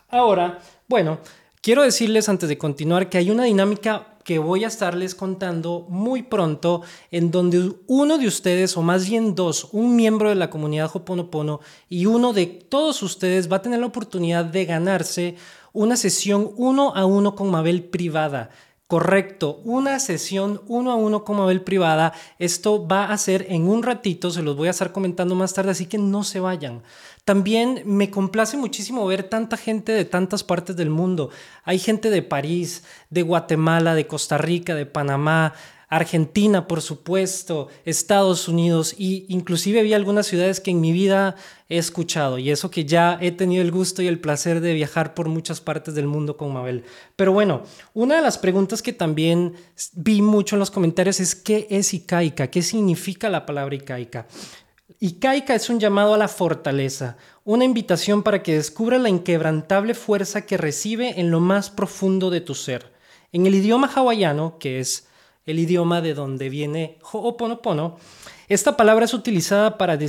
Ahora, bueno, quiero decirles antes de continuar que hay una dinámica que voy a estarles contando muy pronto en donde uno de ustedes o más bien dos, un miembro de la comunidad Hoponopono y uno de todos ustedes va a tener la oportunidad de ganarse una sesión uno a uno con Mabel privada. Correcto, una sesión uno a uno con Mabel privada. Esto va a ser en un ratito, se los voy a estar comentando más tarde, así que no se vayan. También me complace muchísimo ver tanta gente de tantas partes del mundo. Hay gente de París, de Guatemala, de Costa Rica, de Panamá, Argentina, por supuesto, Estados Unidos y inclusive vi algunas ciudades que en mi vida he escuchado y eso que ya he tenido el gusto y el placer de viajar por muchas partes del mundo con Mabel. Pero bueno, una de las preguntas que también vi mucho en los comentarios es ¿qué es Icaica? ¿Qué significa la palabra Icaica? Icaica es un llamado a la fortaleza, una invitación para que descubra la inquebrantable fuerza que recibe en lo más profundo de tu ser. En el idioma hawaiano, que es el idioma de donde viene Ho'oponopono, esta palabra es utilizada para,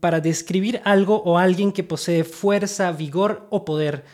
para describir algo o alguien que posee fuerza, vigor o poder.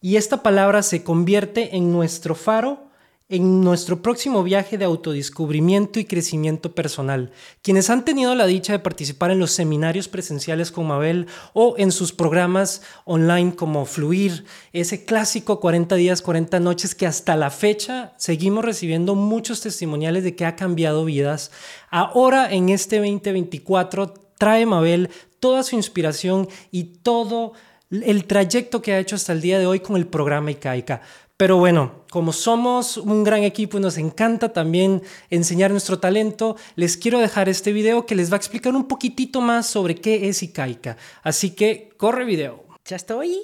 Y esta palabra se convierte en nuestro faro en nuestro próximo viaje de autodescubrimiento y crecimiento personal. Quienes han tenido la dicha de participar en los seminarios presenciales con Mabel o en sus programas online como Fluir, ese clásico 40 días, 40 noches que hasta la fecha seguimos recibiendo muchos testimoniales de que ha cambiado vidas. Ahora en este 2024 trae Mabel toda su inspiración y todo el trayecto que ha hecho hasta el día de hoy con el programa ICAICA. Pero bueno, como somos un gran equipo y nos encanta también enseñar nuestro talento, les quiero dejar este video que les va a explicar un poquitito más sobre qué es Ikaika. Así que corre video.
¿Ya estoy?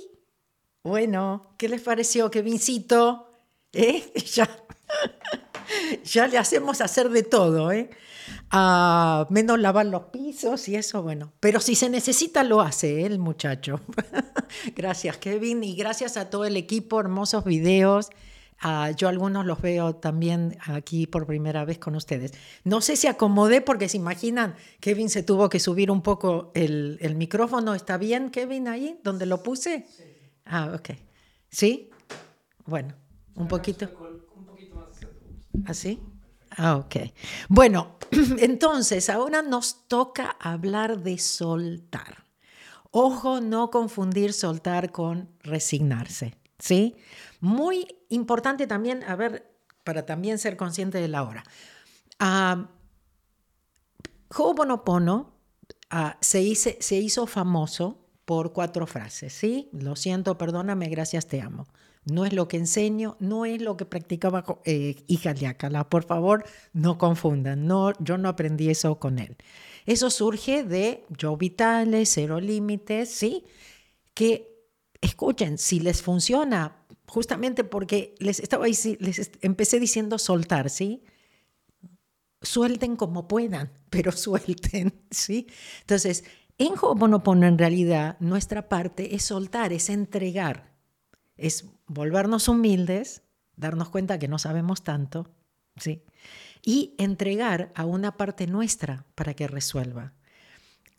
Bueno, ¿qué les pareció, Kevincito? ¿Eh? Ya, ya le hacemos hacer de todo, ¿eh? A menos lavar los pisos y eso, bueno. Pero si se necesita, lo hace ¿eh? el muchacho. gracias, Kevin, y gracias a todo el equipo, hermosos videos. Uh, yo algunos los veo también aquí por primera vez con ustedes. No sé si acomodé porque se imaginan, Kevin se tuvo que subir un poco el, el micrófono. ¿Está bien, Kevin, ahí donde lo puse? Sí. Ah, ok. ¿Sí? Bueno, un poquito. Un poquito más. ¿Así? Ah, ok. Bueno, entonces ahora nos toca hablar de soltar. Ojo, no confundir soltar con resignarse, ¿sí? Muy importante también, a ver, para también ser consciente de la hora. Uh, Ho'oponopono uh, se, se hizo famoso por cuatro frases, ¿sí? Lo siento, perdóname, gracias, te amo. No es lo que enseño, no es lo que practicaba eh, hija Liácala. Por favor, no confundan. No, yo no aprendí eso con él. Eso surge de Yo Vitales, Cero Límites, ¿sí? Que escuchen, si les funciona, justamente porque les estaba les empecé diciendo soltar, ¿sí? Suelten como puedan, pero suelten, ¿sí? Entonces, en Ho'oponopono en realidad nuestra parte es soltar, es entregar es volvernos humildes, darnos cuenta que no sabemos tanto, ¿sí? Y entregar a una parte nuestra para que resuelva.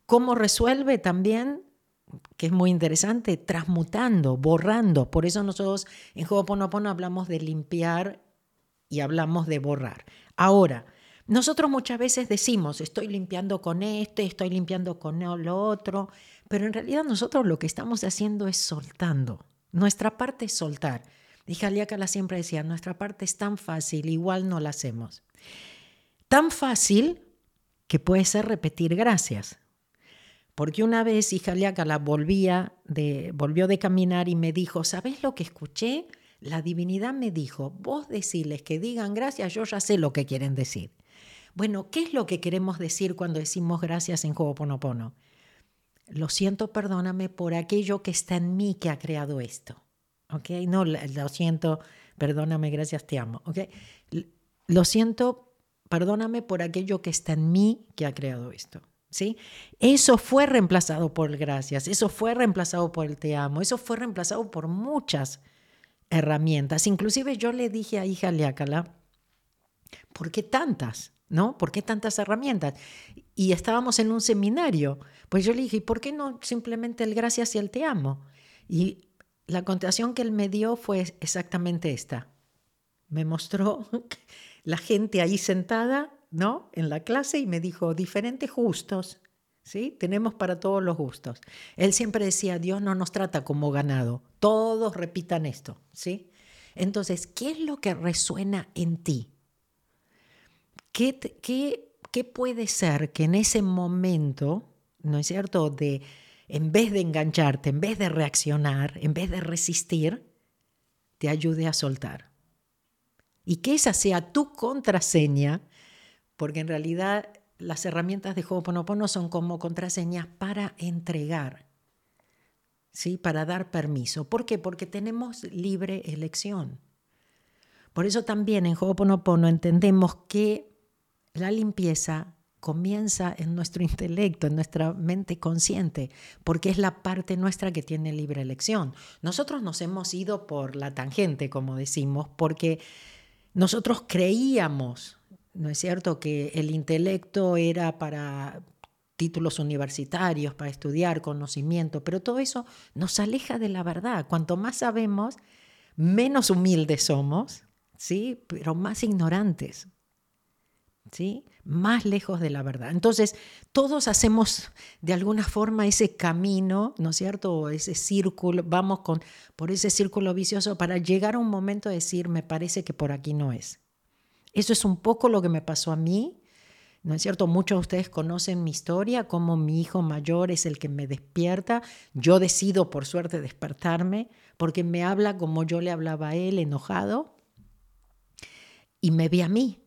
¿Cómo resuelve también? que es muy interesante, transmutando, borrando. Por eso nosotros en Ho'oponopono hablamos de limpiar y hablamos de borrar. Ahora, nosotros muchas veces decimos, estoy limpiando con este, estoy limpiando con lo otro, pero en realidad nosotros lo que estamos haciendo es soltando. Nuestra parte es soltar. Y Jaliácala siempre decía, nuestra parte es tan fácil, igual no la hacemos. Tan fácil que puede ser repetir gracias. Porque una vez hija la volvía de, volvió de caminar y me dijo, ¿sabes lo que escuché? La divinidad me dijo, vos decirles que digan gracias, yo ya sé lo que quieren decir. Bueno, ¿qué es lo que queremos decir cuando decimos gracias en Ho'oponopono? Lo siento, perdóname por aquello que está en mí que ha creado esto. ¿ok? No, lo siento, perdóname, gracias, te amo, ¿ok? Lo siento, perdóname por aquello que está en mí que ha creado esto. ¿Sí? Eso fue reemplazado por gracias, eso fue reemplazado por el te amo, eso fue reemplazado por muchas herramientas. Inclusive yo le dije a hija Leácala, ¿por qué tantas? ¿No? ¿Por qué tantas herramientas? Y estábamos en un seminario. Pues yo le dije, ¿por qué no simplemente el gracias y el te amo? Y la contestación que él me dio fue exactamente esta. Me mostró la gente ahí sentada, ¿no? En la clase y me dijo, diferentes gustos, ¿sí? Tenemos para todos los gustos. Él siempre decía, Dios no nos trata como ganado. Todos repitan esto, ¿sí? Entonces, ¿qué es lo que resuena en ti? ¿Qué, qué, qué puede ser que en ese momento, ¿no es cierto?, de en vez de engancharte, en vez de reaccionar, en vez de resistir, te ayude a soltar. Y que esa sea tu contraseña, porque en realidad las herramientas de Ho'oponopono son como contraseñas para entregar, ¿sí? para dar permiso. ¿Por qué? Porque tenemos libre elección. Por eso también en Ho'oponopono entendemos que la limpieza comienza en nuestro intelecto, en nuestra mente consciente, porque es la parte nuestra que tiene libre elección. Nosotros nos hemos ido por la tangente, como decimos, porque nosotros creíamos, ¿no es cierto?, que el intelecto era para títulos universitarios, para estudiar conocimiento, pero todo eso nos aleja de la verdad. Cuanto más sabemos, menos humildes somos, ¿sí? pero más ignorantes. ¿Sí? Más lejos de la verdad. Entonces, todos hacemos de alguna forma ese camino, ¿no es cierto? Ese círculo, vamos con, por ese círculo vicioso para llegar a un momento de decir, me parece que por aquí no es. Eso es un poco lo que me pasó a mí, ¿no es cierto? Muchos de ustedes conocen mi historia, como mi hijo mayor es el que me despierta. Yo decido, por suerte, despertarme, porque me habla como yo le hablaba a él, enojado, y me ve a mí,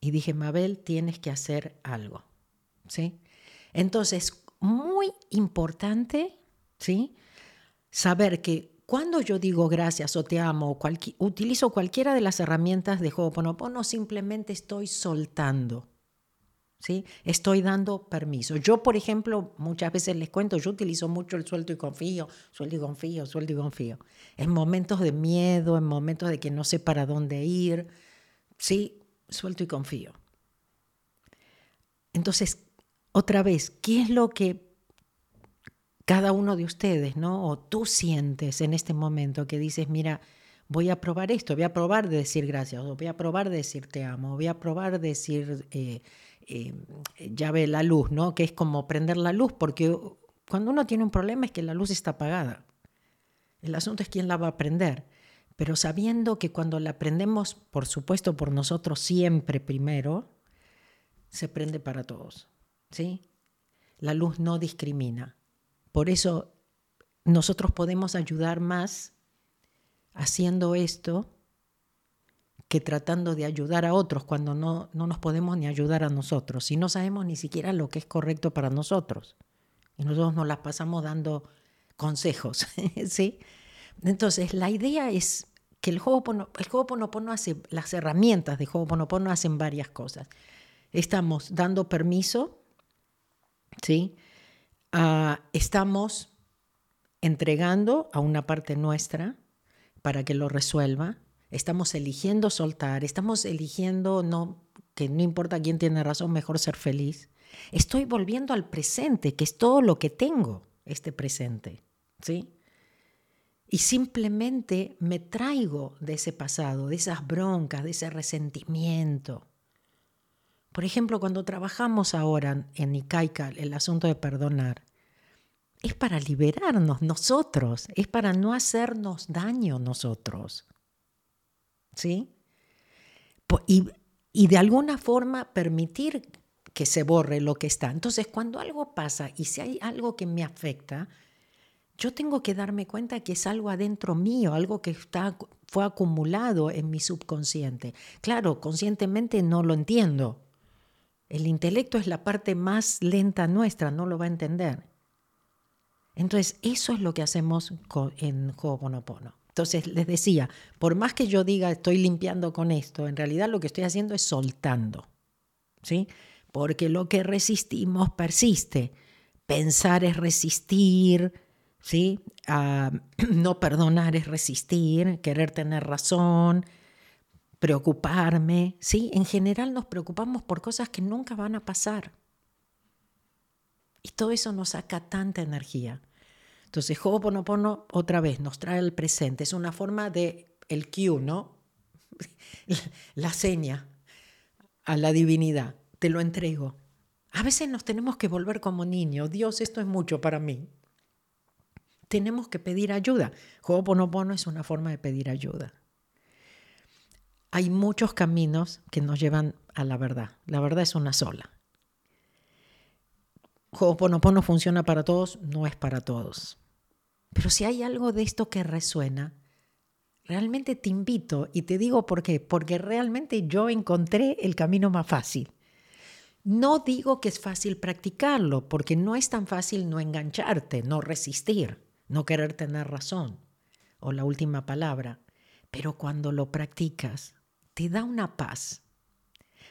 y dije, Mabel, tienes que hacer algo. ¿Sí? Entonces, muy importante, ¿sí? Saber que cuando yo digo gracias o te amo, o utilizo cualquiera de las herramientas de Ho'oponopono, simplemente estoy soltando. ¿Sí? Estoy dando permiso. Yo, por ejemplo, muchas veces les cuento, yo utilizo mucho el suelto y confío, suelto y confío, suelto y confío. En momentos de miedo, en momentos de que no sé para dónde ir, ¿sí? Suelto y confío. Entonces, otra vez, ¿qué es lo que cada uno de ustedes, ¿no? O tú sientes en este momento que dices, mira, voy a probar esto, voy a probar de decir gracias, voy a probar de decir te amo, voy a probar de decir eh, eh, llave la luz, ¿no? Que es como prender la luz, porque cuando uno tiene un problema es que la luz está apagada. El asunto es quién la va a prender pero sabiendo que cuando la aprendemos, por supuesto, por nosotros siempre primero, se prende para todos. ¿sí? La luz no discrimina. Por eso nosotros podemos ayudar más haciendo esto que tratando de ayudar a otros cuando no, no nos podemos ni ayudar a nosotros, si no sabemos ni siquiera lo que es correcto para nosotros. Y nosotros nos las pasamos dando consejos, ¿sí? Entonces, la idea es que el Ho'oponopono, hace, las herramientas de Ho'oponopono hacen varias cosas. Estamos dando permiso, ¿sí? Ah, estamos entregando a una parte nuestra para que lo resuelva. Estamos eligiendo soltar, estamos eligiendo no, que no importa quién tiene razón, mejor ser feliz. Estoy volviendo al presente, que es todo lo que tengo, este presente, ¿sí? Y simplemente me traigo de ese pasado, de esas broncas, de ese resentimiento. Por ejemplo, cuando trabajamos ahora en Ikaika el asunto de perdonar, es para liberarnos nosotros, es para no hacernos daño nosotros. ¿Sí? Y, y de alguna forma permitir que se borre lo que está. Entonces, cuando algo pasa y si hay algo que me afecta, yo tengo que darme cuenta que es algo adentro mío, algo que está, fue acumulado en mi subconsciente. Claro, conscientemente no lo entiendo. El intelecto es la parte más lenta nuestra, no lo va a entender. Entonces, eso es lo que hacemos en Ho'oponopono. Entonces les decía, por más que yo diga estoy limpiando con esto, en realidad lo que estoy haciendo es soltando. ¿Sí? Porque lo que resistimos persiste. Pensar es resistir, ¿sí? Ah, no perdonar es resistir, querer tener razón, preocuparme, ¿sí? En general nos preocupamos por cosas que nunca van a pasar. Y todo eso nos saca tanta energía. Entonces, Ho'oponopono otra vez nos trae el presente. Es una forma de el cue, ¿no? La seña a la divinidad. Te lo entrego. A veces nos tenemos que volver como niños. Dios, esto es mucho para mí. Tenemos que pedir ayuda. Ho'oponopono es una forma de pedir ayuda. Hay muchos caminos que nos llevan a la verdad. La verdad es una sola. Ho'oponopono funciona para todos, no es para todos. Pero si hay algo de esto que resuena, realmente te invito y te digo por qué, porque realmente yo encontré el camino más fácil. No digo que es fácil practicarlo, porque no es tan fácil no engancharte, no resistir, no querer tener razón o la última palabra, pero cuando lo practicas, te da una paz.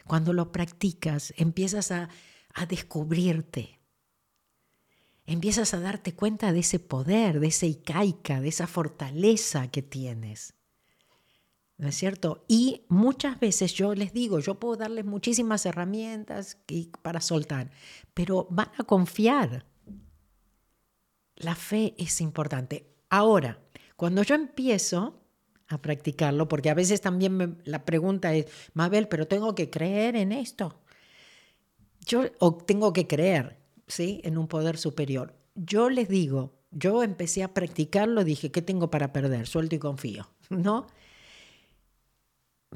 Cuando lo practicas, empiezas a, a descubrirte, empiezas a darte cuenta de ese poder, de ese ikaica, de esa fortaleza que tienes. ¿No es cierto? Y muchas veces yo les digo, yo puedo darles muchísimas herramientas para soltar, pero van a confiar. La fe es importante. Ahora, cuando yo empiezo a practicarlo, porque a veces también la pregunta es, Mabel, pero tengo que creer en esto. Yo o tengo que creer. ¿sí? en un poder superior. Yo les digo, yo empecé a practicarlo, dije, ¿qué tengo para perder? Suelto y confío, ¿no?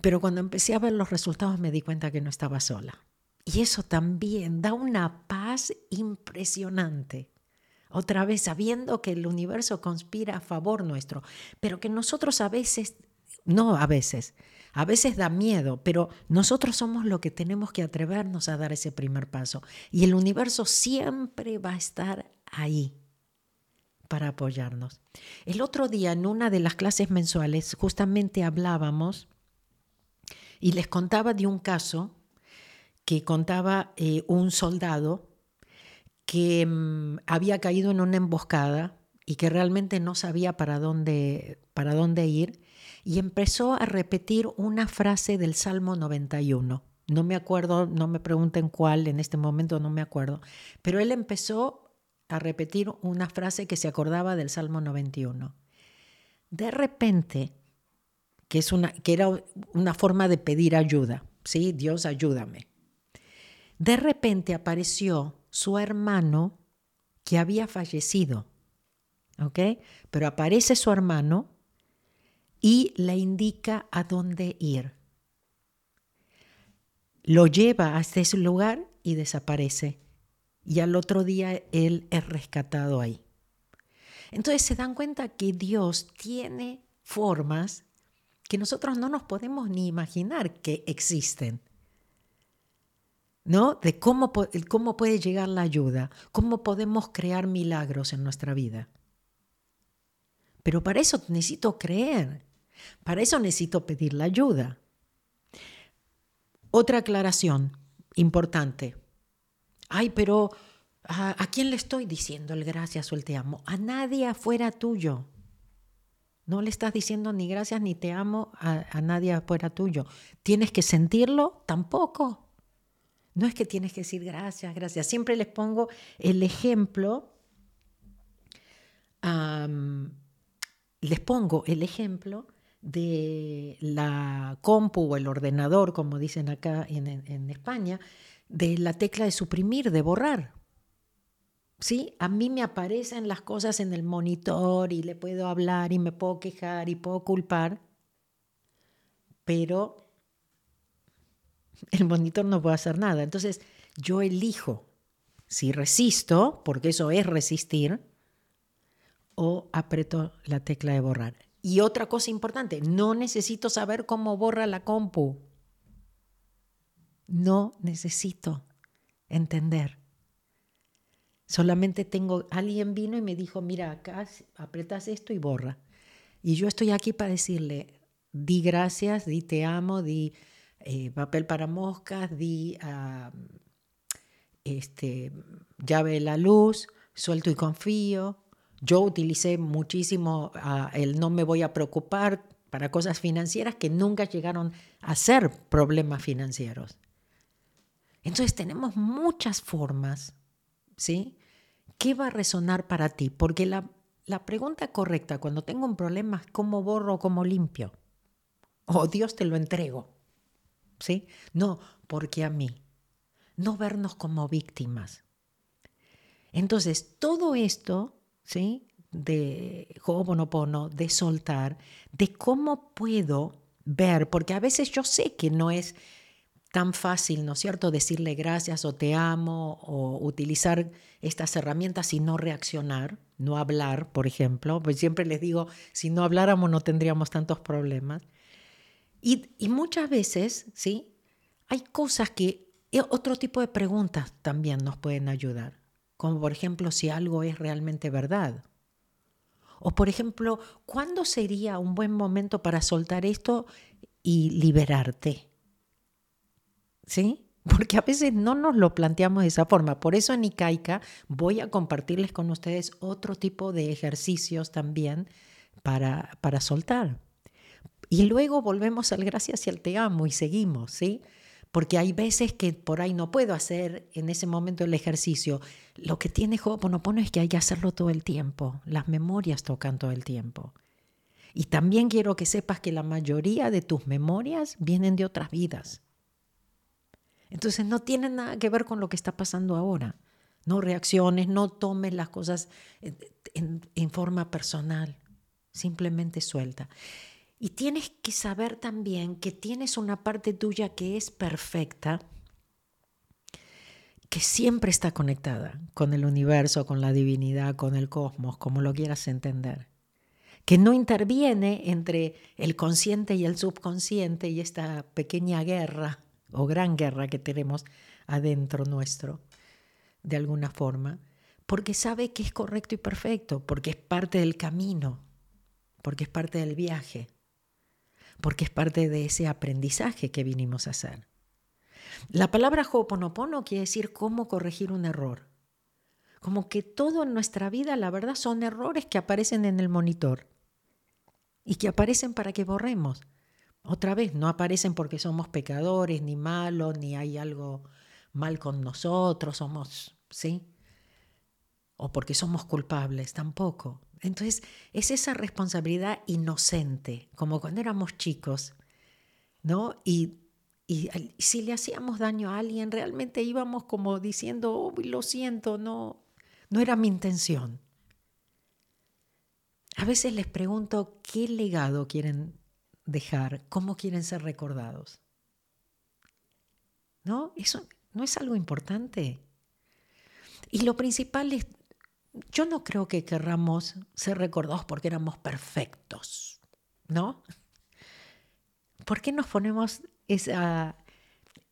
Pero cuando empecé a ver los resultados me di cuenta que no estaba sola. Y eso también da una paz impresionante. Otra vez, sabiendo que el universo conspira a favor nuestro, pero que nosotros a veces, no a veces, a veces da miedo, pero nosotros somos los que tenemos que atrevernos a dar ese primer paso. Y el universo siempre va a estar ahí para apoyarnos. El otro día en una de las clases mensuales justamente hablábamos y les contaba de un caso que contaba eh, un soldado que mm, había caído en una emboscada y que realmente no sabía para dónde, para dónde ir y empezó a repetir una frase del Salmo 91. No me acuerdo, no me pregunten cuál, en este momento no me acuerdo, pero él empezó a repetir una frase que se acordaba del Salmo 91. De repente, que, es una, que era una forma de pedir ayuda, ¿sí? Dios ayúdame. De repente apareció su hermano que había fallecido, ¿ok? Pero aparece su hermano y le indica a dónde ir. Lo lleva hasta ese lugar y desaparece. Y al otro día él es rescatado ahí. Entonces se dan cuenta que Dios tiene formas que nosotros no nos podemos ni imaginar que existen. ¿No? De cómo, cómo puede llegar la ayuda, cómo podemos crear milagros en nuestra vida. Pero para eso necesito creer. Para eso necesito pedir la ayuda. Otra aclaración importante. Ay, pero ¿a, quién le estoy diciendo el gracias o el te amo? A nadie afuera tuyo. No le estás diciendo ni gracias ni te amo a, a nadie afuera tuyo. ¿Tienes que sentirlo? Tampoco. No es que tienes que decir gracias, gracias. Siempre les pongo el ejemplo. les pongo el ejemplo de la compu o el ordenador, como dicen acá en, España, de la tecla de suprimir, de borrar. ¿Sí? A mí me aparecen las cosas en el monitor y le puedo hablar y me puedo quejar y puedo culpar, pero el monitor no puede hacer nada. Entonces yo elijo si resisto, porque eso es resistir, o aprieto la tecla de borrar. Y otra cosa importante, no necesito saber cómo borra la compu. No necesito entender. Solamente tengo, alguien vino y me dijo, mira, acá apretas esto y borra. Y yo estoy aquí para decirle, di gracias, di te amo, di eh, papel para moscas, di uh, este, llave de la luz, suelto y confío. Yo utilicé muchísimo uh, el no me voy a preocupar para cosas financieras que nunca llegaron a ser problemas financieros. Entonces tenemos muchas formas, ¿sí? ¿Qué va a resonar para ti? Porque la, la pregunta correcta cuando tengo un problema es cómo borro cómo limpio. O Dios te lo entrego. ¿Sí? No, porque a mí. No vernos como víctimas. Entonces, todo esto, ¿sí? De Ho'oponopono, de soltar, de cómo puedo ver, porque a veces yo sé que no es tan fácil, ¿no es cierto?, decirle gracias o te amo o utilizar estas herramientas y no reaccionar, no hablar, por ejemplo, pues siempre les digo, si no habláramos no tendríamos tantos problemas. Y, muchas veces, ¿sí? Hay cosas que, otro tipo de preguntas también nos pueden ayudar, como por ejemplo si algo es realmente verdad. O por ejemplo, ¿cuándo sería un buen momento para soltar esto y liberarte? ¿sí? Porque a veces no nos lo planteamos de esa forma. Por eso en Icaica voy a compartirles con ustedes otro tipo de ejercicios también para, para soltar. Y luego volvemos al gracias y al te amo y seguimos, ¿sí? Porque hay veces que por ahí no puedo hacer en ese momento el ejercicio. Lo que tiene Ho'oponopono es que hay que hacerlo todo el tiempo. Las memorias tocan todo el tiempo. Y también quiero que sepas que la mayoría de tus memorias vienen de otras vidas. Entonces no tiene nada que ver con lo que está pasando ahora. No reacciones, no tomes las cosas en, forma personal, simplemente suelta. Y tienes que saber también que tienes una parte tuya que es perfecta, que siempre está conectada con el universo, con la divinidad, con el cosmos, como lo quieras entender. Que no interviene entre el consciente y el subconsciente y esta pequeña guerra o gran guerra que tenemos adentro nuestro, de alguna forma, porque sabe que es correcto y perfecto, porque es parte del camino, porque es parte del viaje, porque es parte de ese aprendizaje que vinimos a hacer. La palabra Ho'oponopono quiere decir cómo corregir un error. Como que todo en nuestra vida, la verdad, son errores que aparecen en el monitor y que aparecen para que borremos. Otra vez, no aparecen porque somos pecadores, ni malos, ni hay algo mal con nosotros, somos, ¿sí? O porque somos culpables, tampoco. Entonces, es esa responsabilidad inocente, como cuando éramos chicos, ¿no? Y, y, si le hacíamos daño a alguien, realmente íbamos como diciendo, oh, lo siento, no, no era mi intención. A veces les pregunto qué legado quieren dejar, cómo quieren ser recordados. ¿No? Eso no es algo importante. Y lo principal es, yo no creo que querramos ser recordados porque éramos perfectos, ¿no? ¿Por qué nos ponemos e,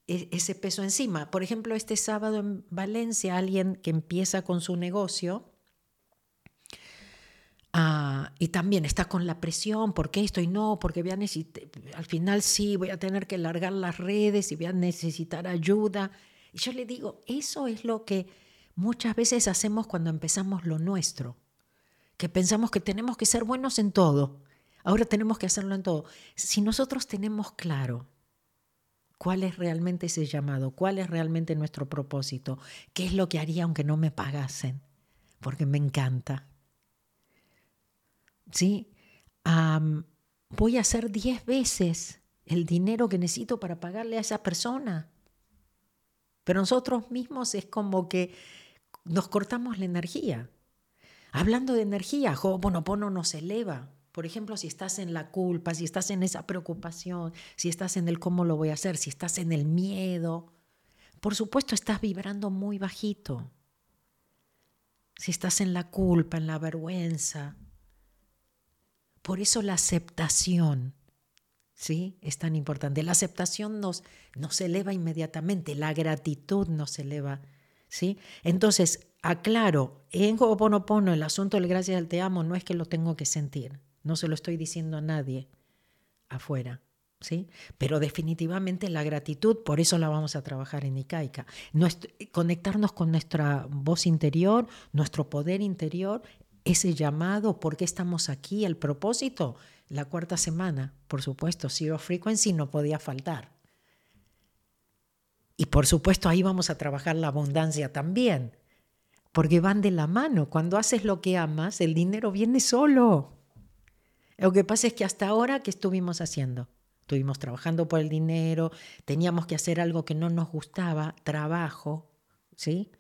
ese peso encima? Por ejemplo, este sábado en Valencia, alguien que empieza con su negocio, Ah, y también está con la presión, porque esto y no, porque voy a al final sí, voy a tener que largar las redes y voy a necesitar ayuda. Y yo le digo, eso es lo que muchas veces hacemos cuando empezamos lo nuestro, que pensamos que tenemos que ser buenos en todo, ahora tenemos que hacerlo en todo. Si nosotros tenemos claro cuál es realmente ese llamado, cuál es realmente nuestro propósito, qué es lo que haría aunque no me pagasen, porque me encanta ¿sí? voy a hacer 10 veces el dinero que necesito para pagarle a esa persona. Pero nosotros mismos es como que nos cortamos la energía. Hablando de energía, Ho'oponopono nos eleva. Por ejemplo, si estás en la culpa, si estás en esa preocupación, si estás en el cómo lo voy a hacer, si estás en el miedo, por supuesto estás vibrando muy bajito. Si estás en la culpa, en la vergüenza, por eso la aceptación, ¿sí? Es tan importante. La aceptación nos, nos eleva inmediatamente, la gratitud nos eleva, Entonces, aclaro, en Ho'oponopono el asunto del gracias al te amo no es que lo tengo que sentir. no se lo estoy diciendo a nadie afuera. ¿Sí? Pero definitivamente la gratitud, por eso la vamos a trabajar en Icaica. conectarnos con nuestra voz interior, nuestro poder interior, ese llamado, por qué estamos aquí, el propósito, la cuarta semana, por supuesto, Zero Frequency no podía faltar. Y por supuesto ahí vamos a trabajar la abundancia también, porque van de la mano. Cuando haces lo que amas, el dinero viene solo. Lo que pasa es que hasta ahora, ¿qué estuvimos haciendo? Estuvimos trabajando por el dinero, teníamos que hacer algo que no nos gustaba, trabajo, ¿sí?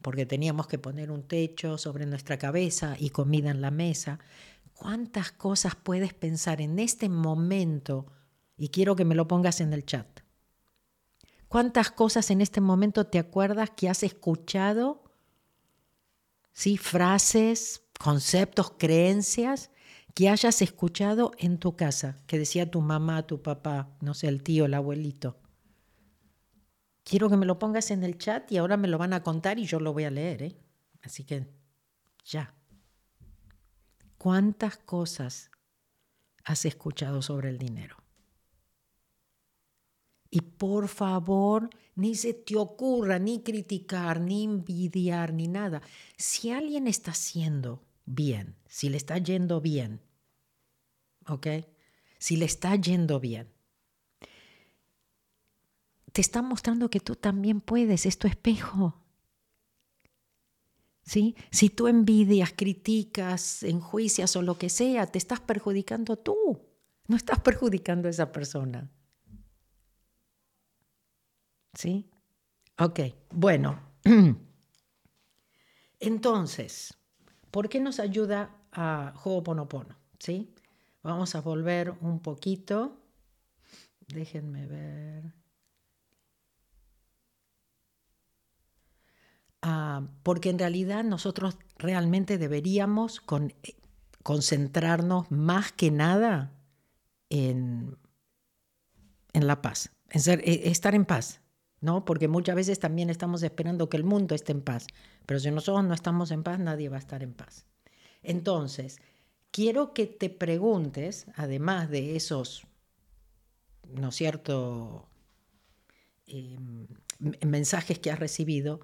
Porque teníamos que poner un techo sobre nuestra cabeza y comida en la mesa. ¿Cuántas cosas puedes pensar en este momento? Y quiero que me lo pongas en el chat. ¿Cuántas cosas en este momento te acuerdas que has escuchado? ¿Sí? Frases, conceptos, creencias que hayas escuchado en tu casa, que decía tu mamá, tu papá, no sé, el tío, el abuelito. Quiero que me lo pongas en el chat y ahora me lo van a contar y yo lo voy a leer. ¿eh? Así que ya. ¿Cuántas cosas has escuchado sobre el dinero? Y por favor, ni se te ocurra ni criticar, ni envidiar, ni nada. Si alguien está haciendo bien, si le está yendo bien, ¿ok? Si le está yendo bien, te está mostrando que tú también puedes, es tu espejo. ¿Sí? Si tú envidias, criticas, enjuicias o lo que sea, te estás perjudicando tú, no estás perjudicando a esa persona. ¿Sí? Ok, bueno. Entonces, ¿por qué nos ayuda a Ho'oponopono? ¿Sí? Vamos a volver un poquito. Déjenme ver. Ah, porque en realidad nosotros realmente deberíamos eh, concentrarnos más que nada en, en la paz, en e, estar en paz. ¿No? Porque muchas veces también estamos esperando que el mundo esté en paz, pero si nosotros no estamos en paz, nadie va a estar en paz. Entonces, quiero que te preguntes, además de esos, ¿no cierto?, em, mensajes que has recibido,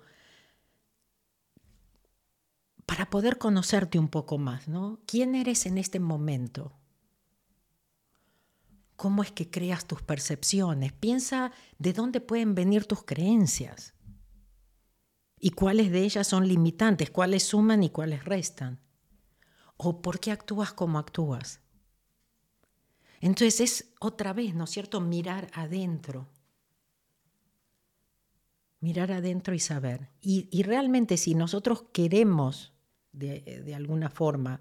para poder conocerte un poco más, ¿no? ¿Quién eres en este momento? Cómo es que creas tus percepciones. Piensa de dónde pueden venir tus creencias y cuáles de ellas son limitantes, cuáles suman y cuáles restan. O por qué actúas como actúas. Entonces es otra vez, ¿no es cierto?, mirar adentro. Mirar adentro y saber. Y, realmente si nosotros queremos de, alguna forma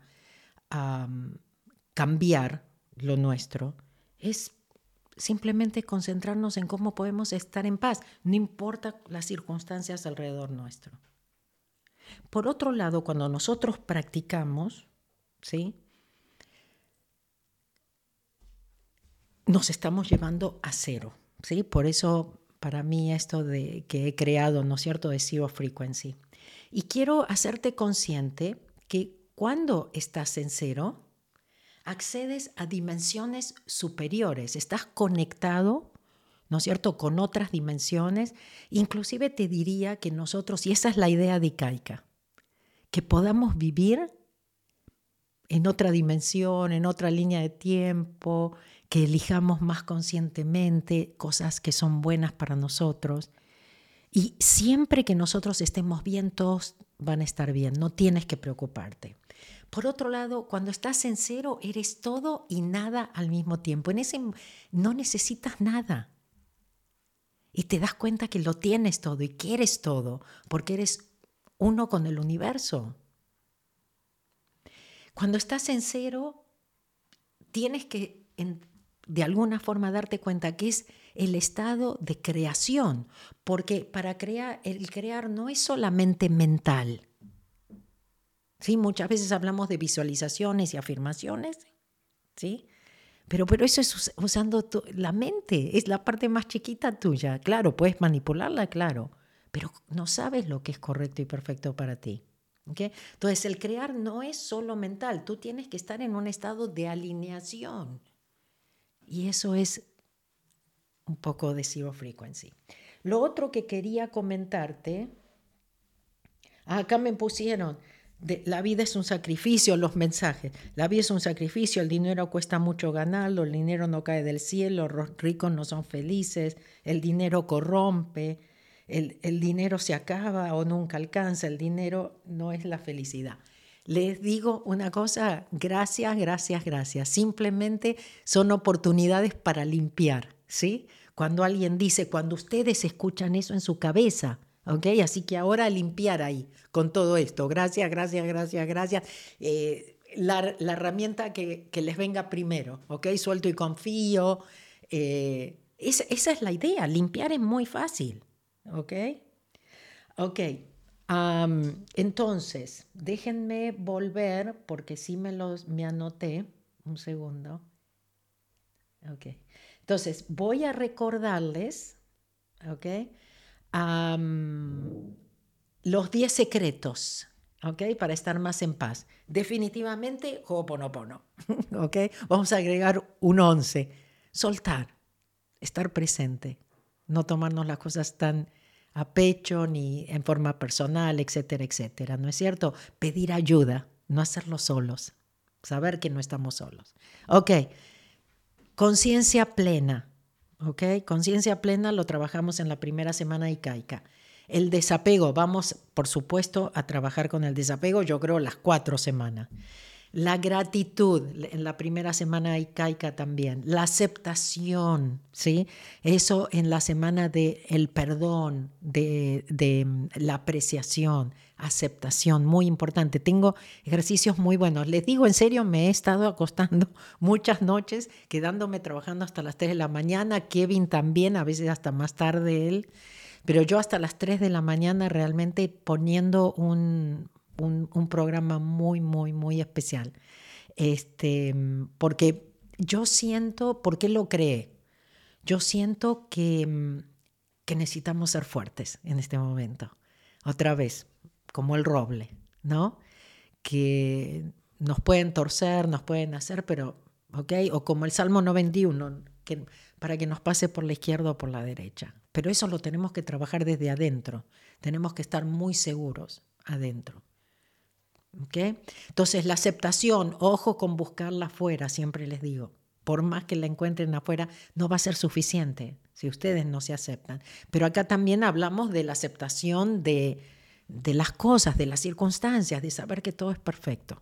cambiar lo nuestro, es simplemente concentrarnos en cómo podemos estar en paz, no importa las circunstancias alrededor nuestro. Por otro lado, cuando nosotros practicamos, ¿sí? nos estamos llevando a cero. ¿sí? Por eso, para mí, esto de que he creado, ¿no es cierto?, de Zero Frequency. Y quiero hacerte consciente que cuando estás en cero, accedes a dimensiones superiores, estás conectado, ¿no es cierto?, con otras dimensiones. Inclusive te diría que nosotros, y esa es la idea de Icaica, que podamos vivir en otra dimensión, en otra línea de tiempo, que elijamos más conscientemente cosas que son buenas para nosotros. Y siempre que nosotros estemos bien, todos van a estar bien, no tienes que preocuparte. Por otro lado, cuando estás en cero, eres todo y nada al mismo tiempo. En ese no necesitas nada. Y te das cuenta que lo tienes todo y que eres todo, porque eres uno con el universo. Cuando estás en cero, tienes que de alguna forma darte cuenta que es el estado de creación, porque para crear, el crear no es solamente mental. ¿Sí? Muchas veces hablamos de visualizaciones y afirmaciones, ¿sí? Pero, pero eso es usando la mente, es la parte más chiquita tuya. Claro, puedes manipularla, claro, pero no sabes lo que es correcto y perfecto para ti. Entonces, el crear no es solo mental, tú tienes que estar en un estado de alineación. Y eso es un poco de zero frequency. Lo otro que quería comentarte, acá me pusieron, la vida es un sacrificio, los mensajes. La vida es un sacrificio, el dinero cuesta mucho ganarlo, el dinero no cae del cielo, los ricos no son felices, el dinero corrompe, el, el dinero se acaba o nunca alcanza, el dinero no es la felicidad. Les digo una cosa, gracias, gracias, gracias. Simplemente son oportunidades para limpiar, ¿sí? Cuando alguien dice, cuando ustedes escuchan eso en su cabeza, ¿ok? Así que ahora limpiar ahí con todo esto. Gracias, gracias, gracias, gracias. Eh, la, herramienta que, les venga primero, ¿ok? Suelto y confío. Eh, esa es la idea, limpiar es muy fácil, ¿ok? Ok, entonces, déjenme volver, porque sí me, los, me anoté, un segundo. Ok, entonces voy a recordarles, ¿ok? Los 10 secretos, ¿ok? Para estar más en paz. Definitivamente, Ho'oponopono, ¿ok? Vamos a agregar un 11. Soltar, estar presente, no tomarnos las cosas tan a pecho ni en forma personal, etcétera, etcétera, ¿no es cierto? Pedir ayuda, no hacerlo solos, saber que no estamos solos. Ok, conciencia plena, ok, conciencia plena lo trabajamos en la primera semana Icaica. El desapego, vamos por supuesto a trabajar con el desapego, yo creo las cuatro semanas. La gratitud, en la primera semana caica también. La aceptación, ¿sí? Eso en la semana de el perdón, de, de mm, la apreciación, aceptación, muy importante. Tengo ejercicios muy buenos. Les digo en serio, me he estado acostando muchas noches, quedándome trabajando hasta las 3 de la mañana. Kevin también, a veces hasta más tarde él. Pero yo hasta las 3 de la mañana realmente poniendo un, un, programa muy, muy, muy especial. Este, porque yo siento, ¿por qué lo creé? Yo siento que, que necesitamos ser fuertes en este momento. Otra vez, como el roble, ¿no? Que nos pueden torcer, nos pueden hacer, pero, ¿ok? O como el Salmo 91, que, para que nos pase por la izquierda o por la derecha. Pero eso lo tenemos que trabajar desde adentro. Tenemos que estar muy seguros adentro. Entonces la aceptación, ojo con buscarla afuera, siempre les digo, por más que la encuentren afuera, no va a ser suficiente si ustedes no se aceptan. Pero acá también hablamos de la aceptación de, de las cosas, de las circunstancias, de saber que todo es perfecto.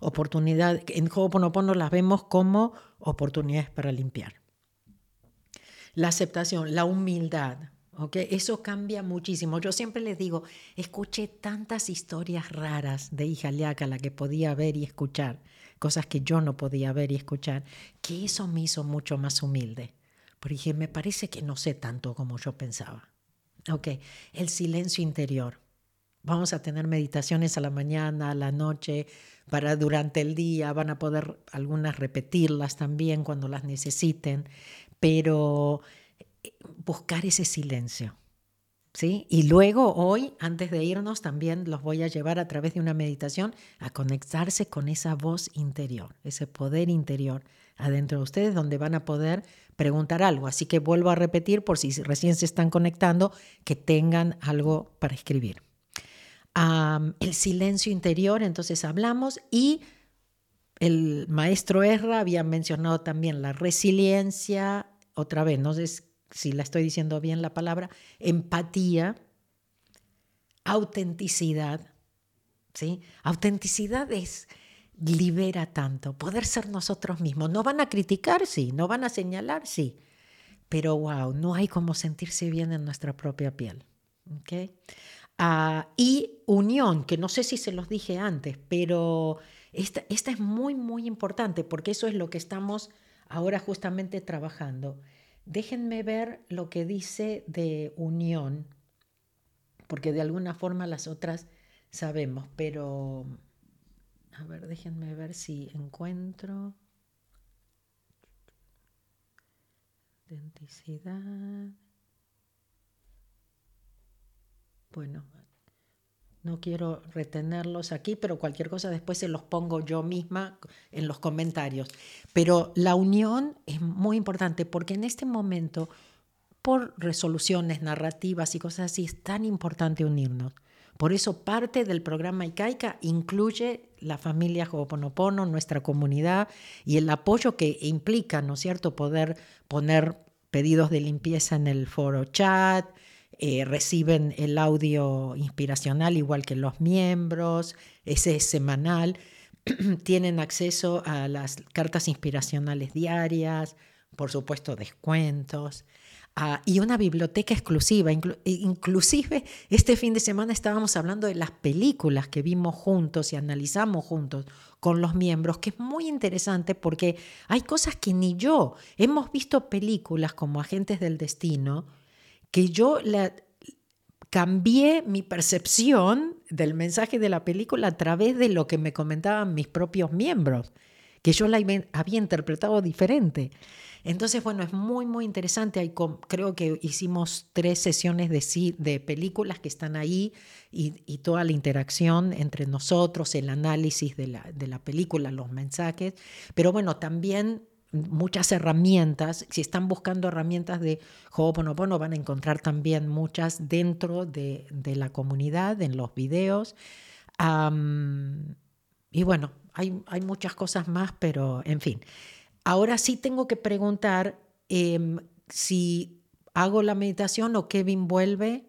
Oportunidad, en Ho'oponopono las vemos como oportunidades para limpiar. La aceptación, la humildad, eso cambia muchísimo. Yo siempre les digo, escuché tantas historias raras de hija la que podía ver y escuchar, cosas que yo no podía ver y escuchar, que eso me hizo mucho más humilde. Porque me parece que no sé tanto como yo pensaba. Ok, el silencio interior. Vamos a tener meditaciones a la mañana, a la noche, para durante el día. Van a poder algunas repetirlas también cuando las necesiten. Pero buscar ese silencio. ¿Sí? Y luego hoy, antes de irnos, también los voy a llevar a través de una meditación a conectarse con esa voz interior, ese poder interior adentro de ustedes, donde van a poder preguntar algo. Así que vuelvo a repetir, por si recién se están conectando, que tengan algo para escribir. el silencio interior, entonces hablamos, y el maestro Erra había mencionado también la resiliencia, otra vez, no sé si la estoy diciendo bien la palabra, empatía, autenticidad. ¿sí? Autenticidad es libera tanto, poder ser nosotros mismos. No van a criticar, sí, no van a señalar, sí, pero wow, no hay como sentirse bien en nuestra propia piel. Ah, y unión, que no sé si se los dije antes, pero esta, esta es muy, muy importante porque eso es lo que estamos ahora justamente trabajando. Déjenme ver lo que dice de unión, porque de alguna forma las otras sabemos, pero a ver, déjenme ver si encuentro identidad. Bueno, no quiero retenerlos aquí, pero cualquier cosa después se los pongo yo misma en los comentarios. Pero la unión es muy importante porque en este momento, por resoluciones narrativas y cosas así, es tan importante unirnos. Por eso parte del programa ICAICA incluye la familia Ho'oponopono, nuestra comunidad y el apoyo que implica, ¿no es cierto?, poder poner pedidos de limpieza en el foro chat, eh, reciben el audio inspiracional igual que los miembros, ese es semanal, tienen acceso a las cartas inspiracionales diarias, por supuesto descuentos. Ah, y una biblioteca exclusiva. inclusive este fin de semana estábamos hablando de las películas que vimos juntos y analizamos juntos con los miembros, que es muy interesante porque hay cosas que ni yo hemos visto películas como Agentes del Destino, que yo la, cambié mi percepción del mensaje de la película a través de lo que me comentaban mis propios miembros, que yo la había interpretado diferente. Entonces, bueno, es muy, muy interesante. creo que hicimos tres sesiones de, películas que están ahí y, toda la interacción entre nosotros, el análisis de la, película, los mensajes. Pero bueno, también muchas herramientas. Si están buscando herramientas de Ho'oponopono, van a encontrar también muchas dentro de, la comunidad, en los videos. y bueno, hay, muchas cosas más, pero en fin. Ahora sí tengo que preguntar em, si hago la meditación o Kevin vuelve.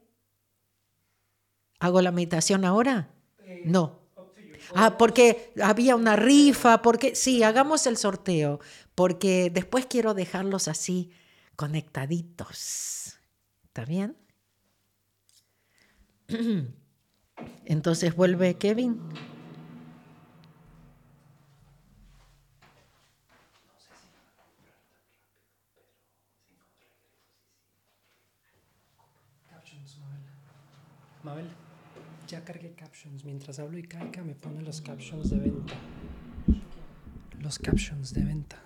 ¿Hago la meditación ahora? Eh, no. Ah, porque había una rifa, porque sí, hagamos el sorteo, porque después quiero dejarlos así conectaditos. ¿Está bien? Entonces vuelve Kevin.
Mabel, ya cargué captions. Mientras hablo y caiga, me pone los captions de venta. Los captions de venta.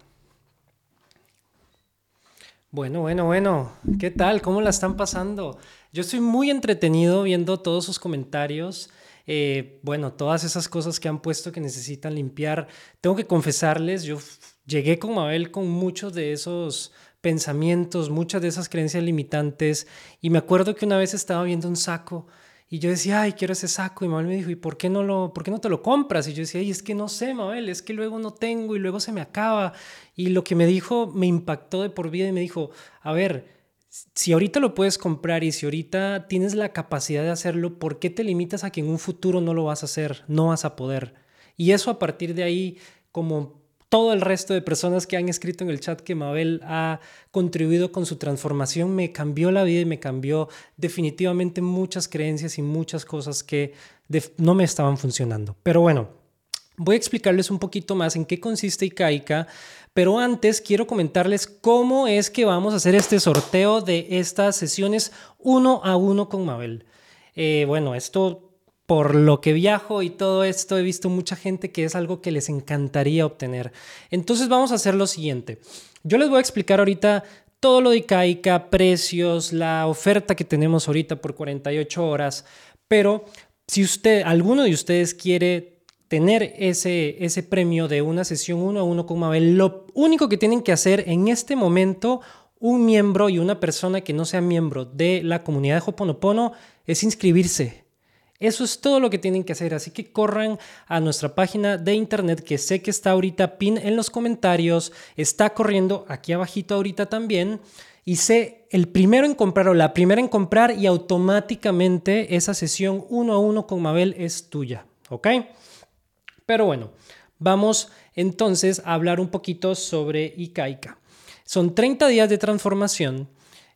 Bueno, bueno, bueno. ¿Qué tal? ¿Cómo la están pasando? Yo estoy muy entretenido viendo todos sus comentarios. Eh, bueno, todas esas cosas que han puesto que necesitan limpiar. Tengo que confesarles, yo llegué con Mabel con muchos de esos pensamientos, muchas de esas creencias limitantes. Y me acuerdo que una vez estaba viendo un saco y yo decía, ay, quiero ese saco. Y Mabel me dijo, ¿y por qué no, lo, por qué no te lo compras? Y yo decía, ay, es que no sé, Mabel, es que luego no tengo y luego se me acaba. Y lo que me dijo me impactó de por vida y me dijo, a ver, si ahorita lo puedes comprar y si ahorita tienes la capacidad de hacerlo, ¿por qué te limitas a que en un futuro no lo vas a hacer? No vas a poder. Y eso a partir de ahí, como todo el resto de personas que han escrito en el chat que Mabel ha contribuido con su transformación, me cambió la vida y me cambió definitivamente muchas creencias y muchas cosas que no me estaban funcionando. Pero bueno, voy a explicarles un poquito más en qué consiste Icaica, pero antes quiero comentarles cómo es que vamos a hacer este sorteo de estas sesiones uno a uno con Mabel. Eh, bueno, esto por lo que viajo y todo esto, he visto mucha gente que es algo que les encantaría obtener. Entonces vamos a hacer lo siguiente. Yo les voy a explicar ahorita todo lo de ICAICA, precios, la oferta que tenemos ahorita por 48 horas, pero si usted, alguno de ustedes quiere tener ese, ese premio de una sesión uno a uno con Mabel, lo único que tienen que hacer en este momento, un miembro y una persona que no sea miembro de la comunidad de Hoponopono, es inscribirse eso es todo lo que tienen que hacer, así que corran a nuestra página de internet que sé que está ahorita pin en los comentarios, está corriendo aquí abajito ahorita también y sé el primero en comprar o la primera en comprar y automáticamente esa sesión uno a uno con Mabel es tuya, ¿ok? Pero bueno, vamos entonces a hablar un poquito sobre Ikaika. Son 30 días de transformación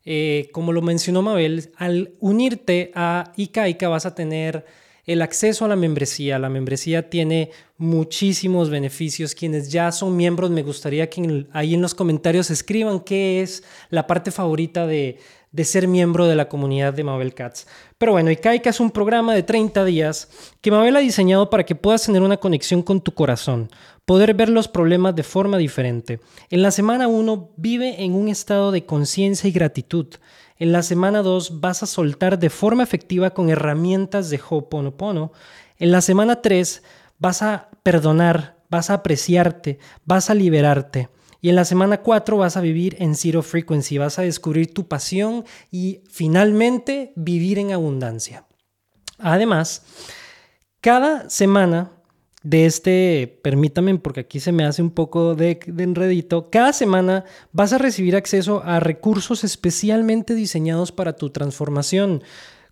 eh, como lo mencionó Mabel, al unirte a ICAICA vas a tener el acceso a la membresía. La membresía tiene muchísimos beneficios. Quienes ya son miembros, me gustaría que ahí en los comentarios escriban qué es la parte favorita de, de ser miembro de la comunidad de Mabel Cats. Pero bueno, Ikaika es un programa de 30 días que Mabel ha diseñado para que puedas tener una conexión con tu corazón, poder ver los problemas de forma diferente. En la semana 1 vive en un estado de conciencia y gratitud. En la semana 2 vas a soltar de forma efectiva con herramientas de Ho'oponopono. En la semana 3 vas a perdonar, vas a apreciarte, vas a liberarte. Y en la semana 4 vas a vivir en Zero Frequency, vas a descubrir tu pasión y finalmente vivir en abundancia. Además, cada semana de este, permítame porque aquí se me hace un poco de, de, enredito, cada semana vas a recibir acceso a recursos especialmente diseñados para tu transformación,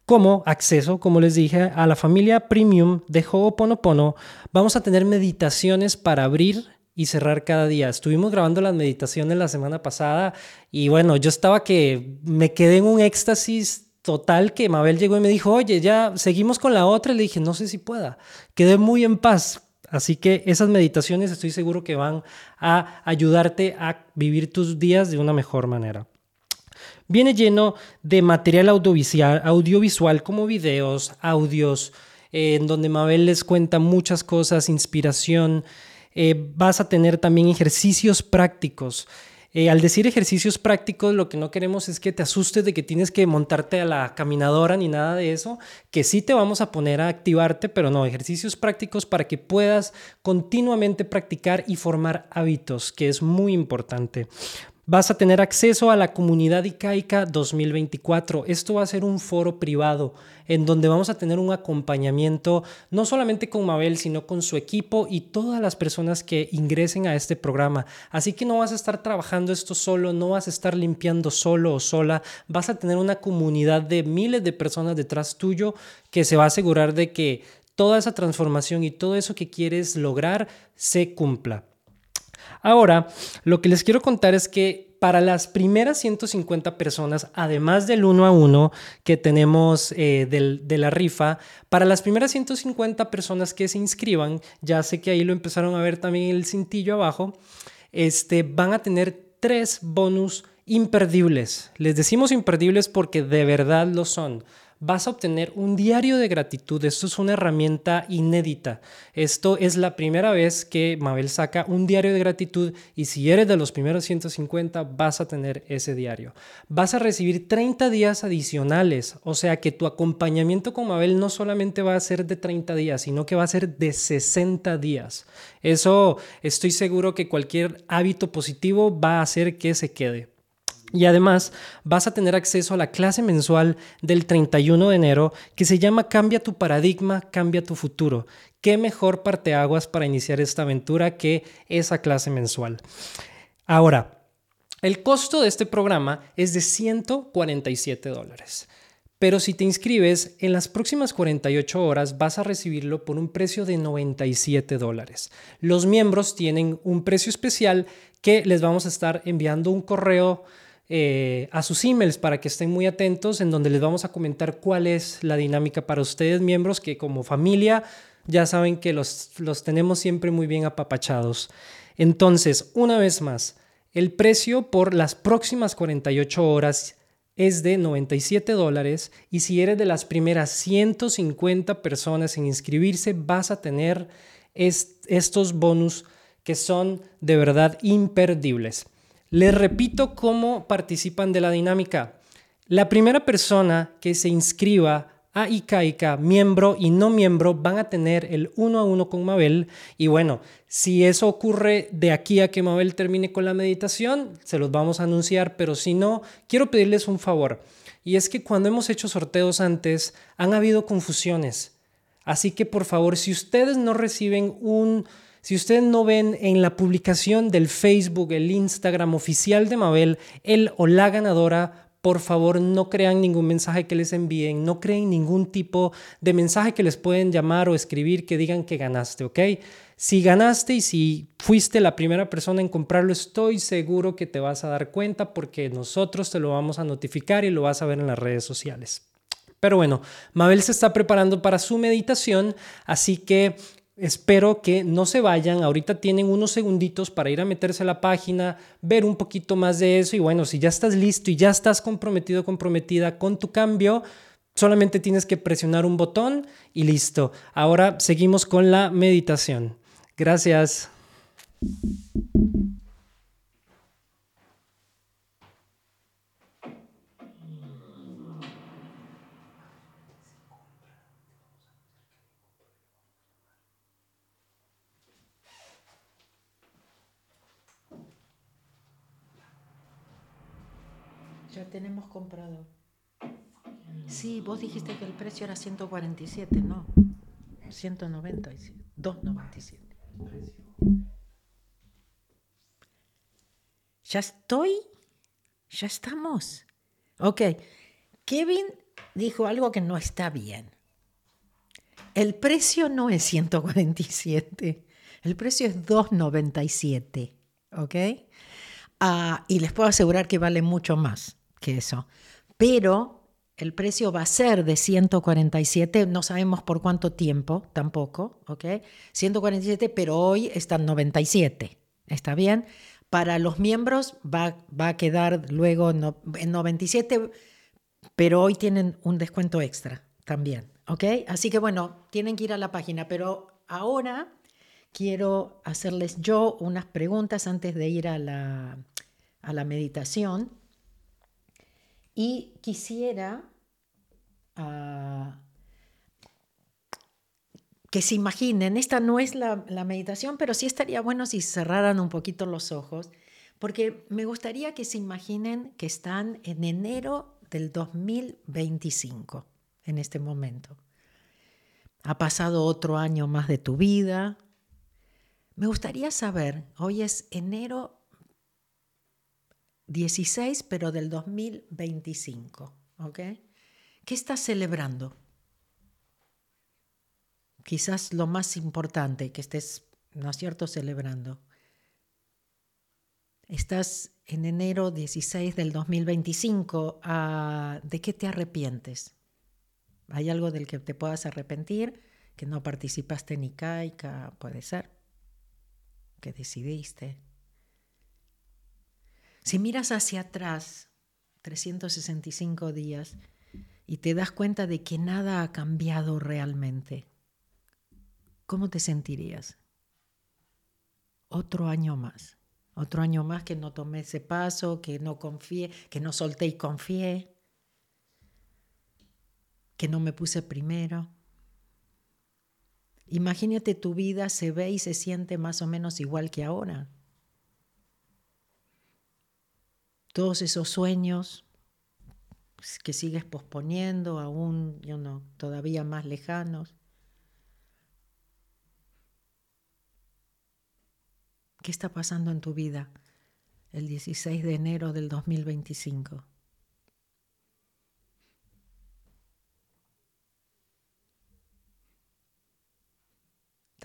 como acceso, como les dije, a la familia premium de Ho'oponopono. Vamos a tener meditaciones para abrir y cerrar cada día. Estuvimos grabando las meditaciones la semana pasada y bueno, yo estaba que me quedé en un éxtasis total que Mabel llegó y me dijo, oye, ya seguimos con la otra. Le dije, no sé si pueda. Quedé muy en paz. Así que esas meditaciones estoy seguro que van a ayudarte a vivir tus días de una mejor manera. Viene lleno de material audiovisual, audiovisual como videos, audios, eh, en donde Mabel les cuenta muchas cosas, inspiración, eh, vas a tener también ejercicios prácticos. Eh, al decir ejercicios prácticos, lo que no queremos es que te asustes de que tienes que montarte a la caminadora ni nada de eso, que sí te vamos a poner a activarte, pero no, ejercicios prácticos para que puedas continuamente practicar y formar hábitos, que es muy importante. Vas a tener acceso a la comunidad ICAICA 2024. Esto va a ser un foro privado en donde vamos a tener un acompañamiento no solamente con Mabel, sino con su equipo y todas las personas que ingresen a este programa. Así que no vas a estar trabajando esto solo, no vas a estar limpiando solo o sola, vas a tener una comunidad de miles de personas detrás tuyo que se va a asegurar de que toda esa transformación y todo eso que quieres lograr se cumpla. Ahora, lo que les quiero contar es que para las primeras 150 personas, además del uno a uno que tenemos eh, de la rifa, para las primeras 150 personas que se inscriban, ya sé que ahí lo empezaron a ver también el cintillo abajo, este, van a tener tres bonus imperdibles. Les decimos imperdibles porque de verdad lo son vas a obtener un diario de gratitud. Esto es una herramienta inédita. Esto es la primera vez que Mabel saca un diario de gratitud y si eres de los primeros 150 vas a tener ese diario. Vas a recibir 30 días adicionales, o sea que tu acompañamiento con Mabel no solamente va a ser de 30 días, sino que va a ser de 60 días. Eso estoy seguro que cualquier hábito positivo va a hacer que se quede. Y además vas a tener acceso a la clase mensual del 31 de enero que se llama Cambia tu paradigma, cambia tu futuro. ¿Qué mejor parteaguas para iniciar esta aventura que esa clase mensual? Ahora, el costo de este programa es de 147 dólares. Pero si te inscribes, en las próximas 48 horas vas a recibirlo por un precio de 97 dólares. Los miembros tienen un precio especial que les vamos a estar enviando un correo eh, a sus emails para que estén muy atentos, en donde les vamos a comentar cuál es la dinámica para ustedes, miembros, que como familia ya saben que los, los tenemos siempre muy bien apapachados. Entonces, una vez más, el precio por las próximas 48 horas es de 97 dólares y si eres de las primeras 150 personas en inscribirse vas a tener estos bonus que son de verdad imperdibles. Les repito cómo participan de la dinámica. La primera persona que se inscriba a ICAICA, miembro y no miembro, van a tener el uno a uno con Mabel. Y bueno, si eso ocurre de aquí a que Mabel termine con la meditación, se los vamos a anunciar, pero si no, quiero pedirles un favor. Y es que cuando hemos hecho sorteos antes, han habido confusiones. Así que por favor, si ustedes no reciben un si ustedes no ven en la publicación del Facebook, el Instagram oficial de Mabel, el o la ganadora, por favor no crean ningún mensaje que les envíen, no creen ningún tipo de mensaje que les pueden llamar o escribir que digan que ganaste, ¿ok? Si ganaste y si fuiste la primera persona en comprarlo, estoy seguro que te vas a dar cuenta porque nosotros te lo vamos a notificar y lo vas a ver en las redes sociales. Pero bueno, Mabel se está preparando para su meditación, así que Espero que no se vayan. Ahorita tienen unos segunditos para ir a meterse a la página, ver un poquito más de eso. Y bueno, si ya estás listo y ya estás comprometido, comprometida con tu cambio, solamente tienes que presionar un botón y listo. Ahora seguimos con la meditación. Gracias.
Tenemos comprado. Sí, vos dijiste que el precio era 147, no. 197, 297. Ya estoy, ya estamos. Ok, Kevin dijo algo que no está bien. El precio no es 147, el precio es 297, ¿ok? Ah, y les puedo asegurar que vale mucho más eso. Pero el precio va a ser de 147, no sabemos por cuánto tiempo tampoco, ¿ok? 147, pero hoy están 97, ¿está bien? Para los miembros va, va a quedar luego en 97, pero hoy tienen un descuento extra también, ¿ok? Así que bueno, tienen que ir a la página, pero ahora quiero hacerles yo unas preguntas antes de ir a la, a la meditación. Y quisiera ah, que se imaginen, esta no es la, la, meditación, pero sí estaría bueno si cerraran un poquito los ojos, porque me gustaría que se imaginen que están en enero del 2025, en este momento. Ha pasado otro año más de tu vida, me gustaría saber, hoy es enero 16, pero del 2025, ¿ok? ¿Qué estás celebrando? Quizás lo más importante que estés, ¿no es cierto?, celebrando. Estás en enero 16 del 2025, ah, ¿de qué te arrepientes? ¿Hay algo del que te puedas arrepentir? Que no participaste en ICAICA, puede ser que decidiste. Si miras hacia atrás, 365 días, y te das cuenta de que nada ha cambiado realmente, ¿cómo te sentirías? Otro año más, otro año más que no tomé ese paso, que no confié, que no solté y confié, que no me puse primero. Imagínate tu vida se ve y se siente más o menos igual que ahora. Todos esos sueños que sigues posponiendo, aún yo no, todavía más lejanos. ¿Qué está pasando en tu vida el 16 de enero del 2025?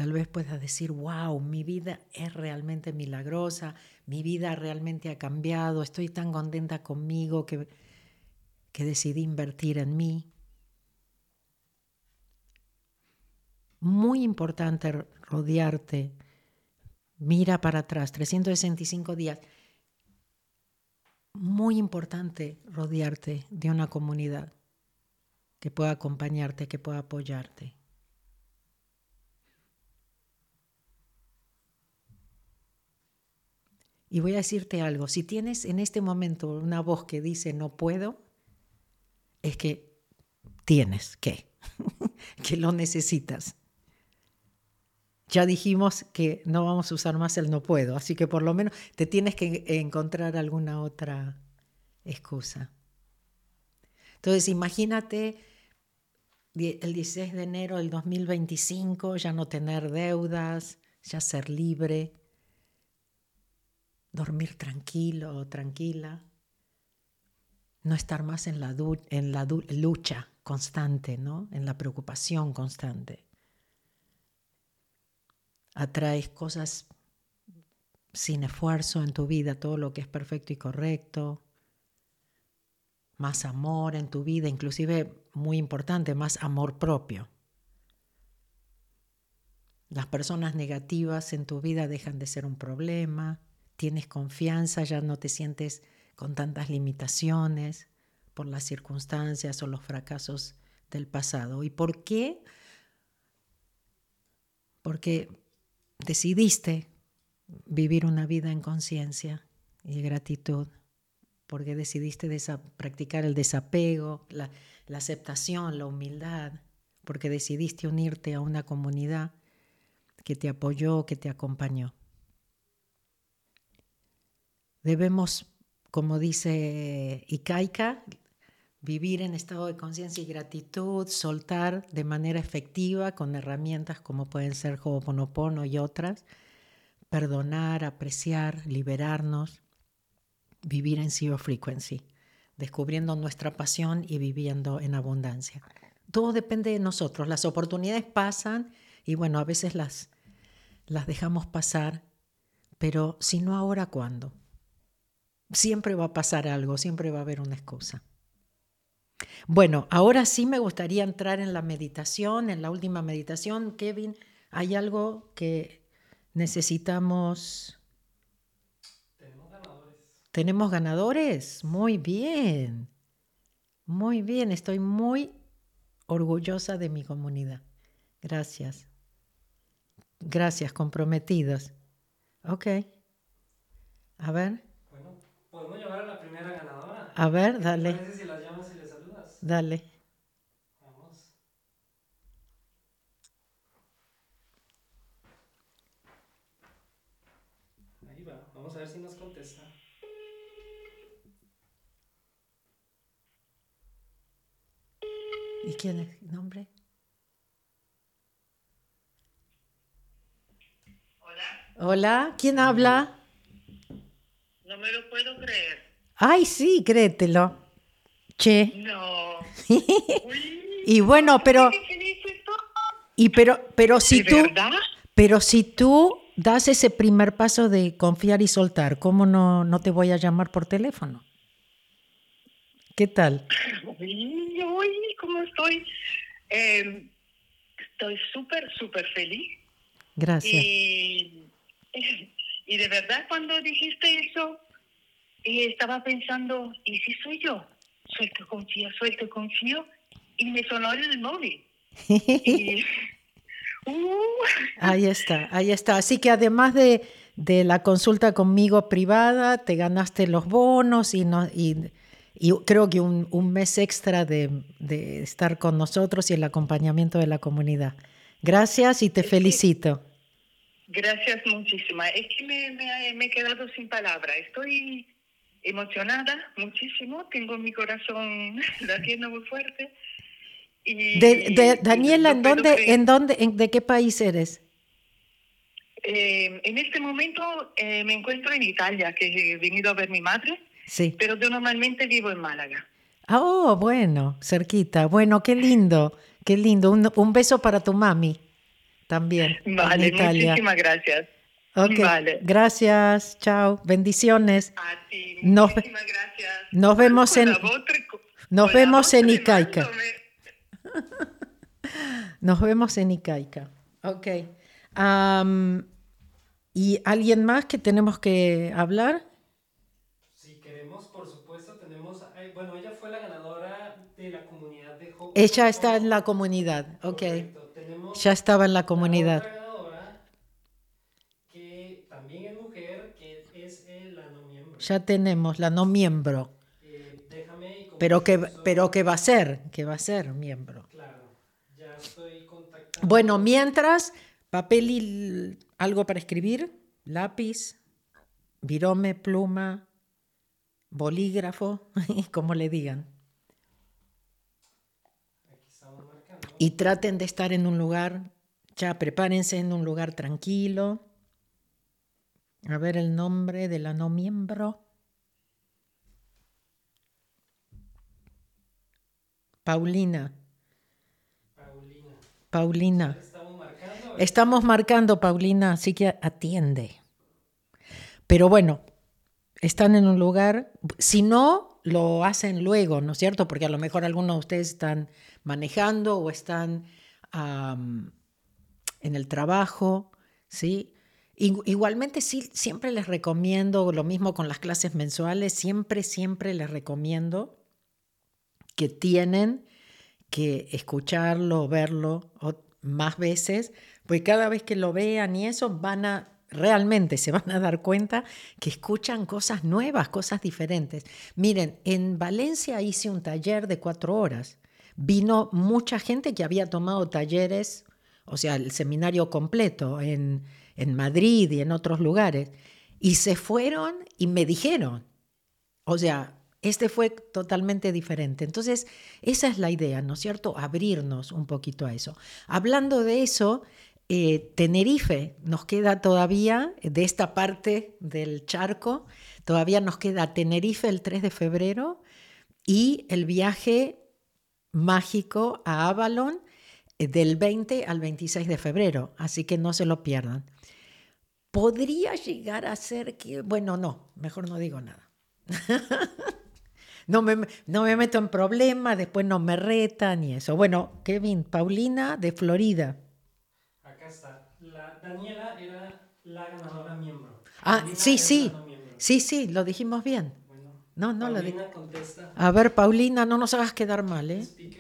Tal vez puedas decir, wow, mi vida es realmente milagrosa, mi vida realmente ha cambiado, estoy tan contenta conmigo que, que decidí invertir en mí. Muy importante rodearte. Mira para atrás, 365 días. Muy importante rodearte de una comunidad que pueda acompañarte, que pueda apoyarte. Y voy a decirte algo, si tienes en este momento una voz que dice no puedo, es que tienes que, que lo necesitas. Ya dijimos que no vamos a usar más el no puedo, así que por lo menos te tienes que encontrar alguna otra excusa. Entonces imagínate el 16 de enero del 2025 ya no tener deudas, ya ser libre, dormir tranquilo o tranquila, no estar más en la, lucha constante, ¿no? en la preocupación constante. Atraes cosas sin esfuerzo en tu vida, todo lo que es perfecto y correcto, más amor en tu vida, inclusive muy importante, más amor propio. Las personas negativas en tu vida dejan de ser un problema, tienes confianza, ya no te sientes con tantas limitaciones por las circunstancias o los fracasos del pasado. ¿Y por qué? Porque decidiste vivir una vida en conciencia y gratitud, porque decidiste practicar el desapego, la aceptación, la humildad, porque decidiste unirte a una comunidad que te apoyó, que te acompañó. Debemos como dice Ikaika, vivir en estado de conciencia y gratitud, soltar de manera efectiva con herramientas como pueden ser Ho'oponopono y otras, perdonar, apreciar, liberarnos, vivir en zero frequency, descubriendo nuestra pasión y viviendo en abundancia. Todo depende de nosotros, las oportunidades pasan y bueno, a veces las, las dejamos pasar, pero si no ahora, ¿cuándo? Siempre va a pasar algo, siempre va a haber una excusa. Bueno, ahora sí me gustaría entrar en la meditación, en la última meditación. Kevin, ¿hay algo que necesitamos?
Tenemos ganadores.
¿Tenemos ganadores? Muy bien. Muy bien, estoy muy orgullosa de mi comunidad. Gracias. Gracias, comprometidos. Ok. A ver,
Llamar a la primera ganadora.
a ver,
¿Te
dale,
parece si las llamas y les saludas?
dale.
Vamos. Ahí va, vamos a ver si nos contesta.
¿Y quién es? ¿Nombre?
Hola,
Hola, ¿quién habla?
No me lo puedo creer.
Ay, sí, créetelo. Che.
No.
Y bueno, pero, y pero, pero si
¿De
tú,
verdad?
pero si tú das ese primer paso de confiar y soltar, ¿cómo no, no te voy a llamar por teléfono? ¿Qué tal?
Uy, uy, ¿cómo estoy? Eh, estoy súper, súper feliz.
Gracias.
Y, y de verdad cuando dijiste eso, y estaba pensando, ¿y si soy yo? Suelto, confío, suelto, confío. Y me sonó el móvil. Y, uh,
Ahí está, ahí está. Así que además de, de la consulta conmigo privada, te ganaste los bonos y, no, y, y creo que un, un mes extra de, de estar con nosotros y el acompañamiento de la comunidad. Gracias y te felicito.
Gracias muchísimas. Es que me, me- me he quedado sin palabras. Estoy emocionada muchísimo. Tengo mi corazón latiendo muy fuerte. Y,
De, de- Daniela, ¿en dónde,
creer.
en dónde, en- de qué país eres?
Eh, en este momento eh, me encuentro en Italia, que he venido a ver mi madre,
Sí.
pero yo normalmente vivo en Málaga.
Ah, Oh, bueno, cerquita. Bueno, qué lindo, qué lindo. Un, un beso para tu mami también. en
Vale,
Italia.
muchísimas gracias.
Ok,
Vale.
Gracias, chao. Bendiciones.
A ti,
Nos
gracias.
nos vemos en- nos vemos en Icaica. Nos vemos en Icaica. Ok. Am, ¿Y alguien más que tenemos que hablar?
Si queremos, por supuesto, tenemos. ay, Bueno, ella fue la ganadora de la comunidad de Hope.
Ella está en la comunidad. Ok.
Correcto.
Ya estaba en la comunidad.
otra ganadora, que también es mujer, que es el la no miembro.
Ya tenemos la no miembro.
Eh, déjame.
Pero que, pero que va a ser, que va a ser miembro.
Claro, ya estoy contactando.
Bueno, mientras, papel y algo para escribir, lápiz, virome, pluma, bolígrafo, como le digan.
Aquí estamos marcando.
Y traten de estar en un lugar, ya prepárense en un lugar tranquilo. A ver el nombre de la no miembro. Paulina,
Paulina.
Paulina.
Estamos marcando.
Estamos marcando, Paulina, así que atiende. Pero bueno, están en un lugar, si no, lo hacen luego, ¿no es cierto? Porque a lo mejor algunos de ustedes están manejando o están en el trabajo, ¿sí? Igu- Igualmente, sí, siempre les recomiendo, lo mismo con las clases mensuales, siempre, siempre les recomiendo que tienen que escucharlo, verlo más veces, porque cada vez que lo vean y eso van a realmente se van a dar cuenta que escuchan cosas nuevas, cosas diferentes. Miren, en Valencia hice un taller de cuatro horas. Vino mucha gente que había tomado talleres, o sea, el seminario completo en, en Madrid y en otros lugares, y se fueron y me dijeron, O sea, este fue totalmente diferente. Entonces, esa es la idea, ¿no es cierto? Abrirnos un poquito a eso. Hablando de eso, eh, Tenerife nos queda todavía, de esta parte del charco, todavía nos queda Tenerife el 3 de febrero y el viaje mágico a Avalon eh, del 20 al 26 de febrero, así que no se lo pierdan. Podría llegar a ser que, bueno, no, mejor no digo nada. no, me, no me meto en problemas, después no me retan y eso. Bueno, Kevin, Paulina de Florida.
La Daniela era la ganadora miembro.
Ah,
Paulina
sí, sí.
miembro.
Sí, sí, lo dijimos bien.
Bueno,
No, no lo di-
Paulina contesta.
A ver, Paulina, no nos hagas quedar mal, ¿eh?
A.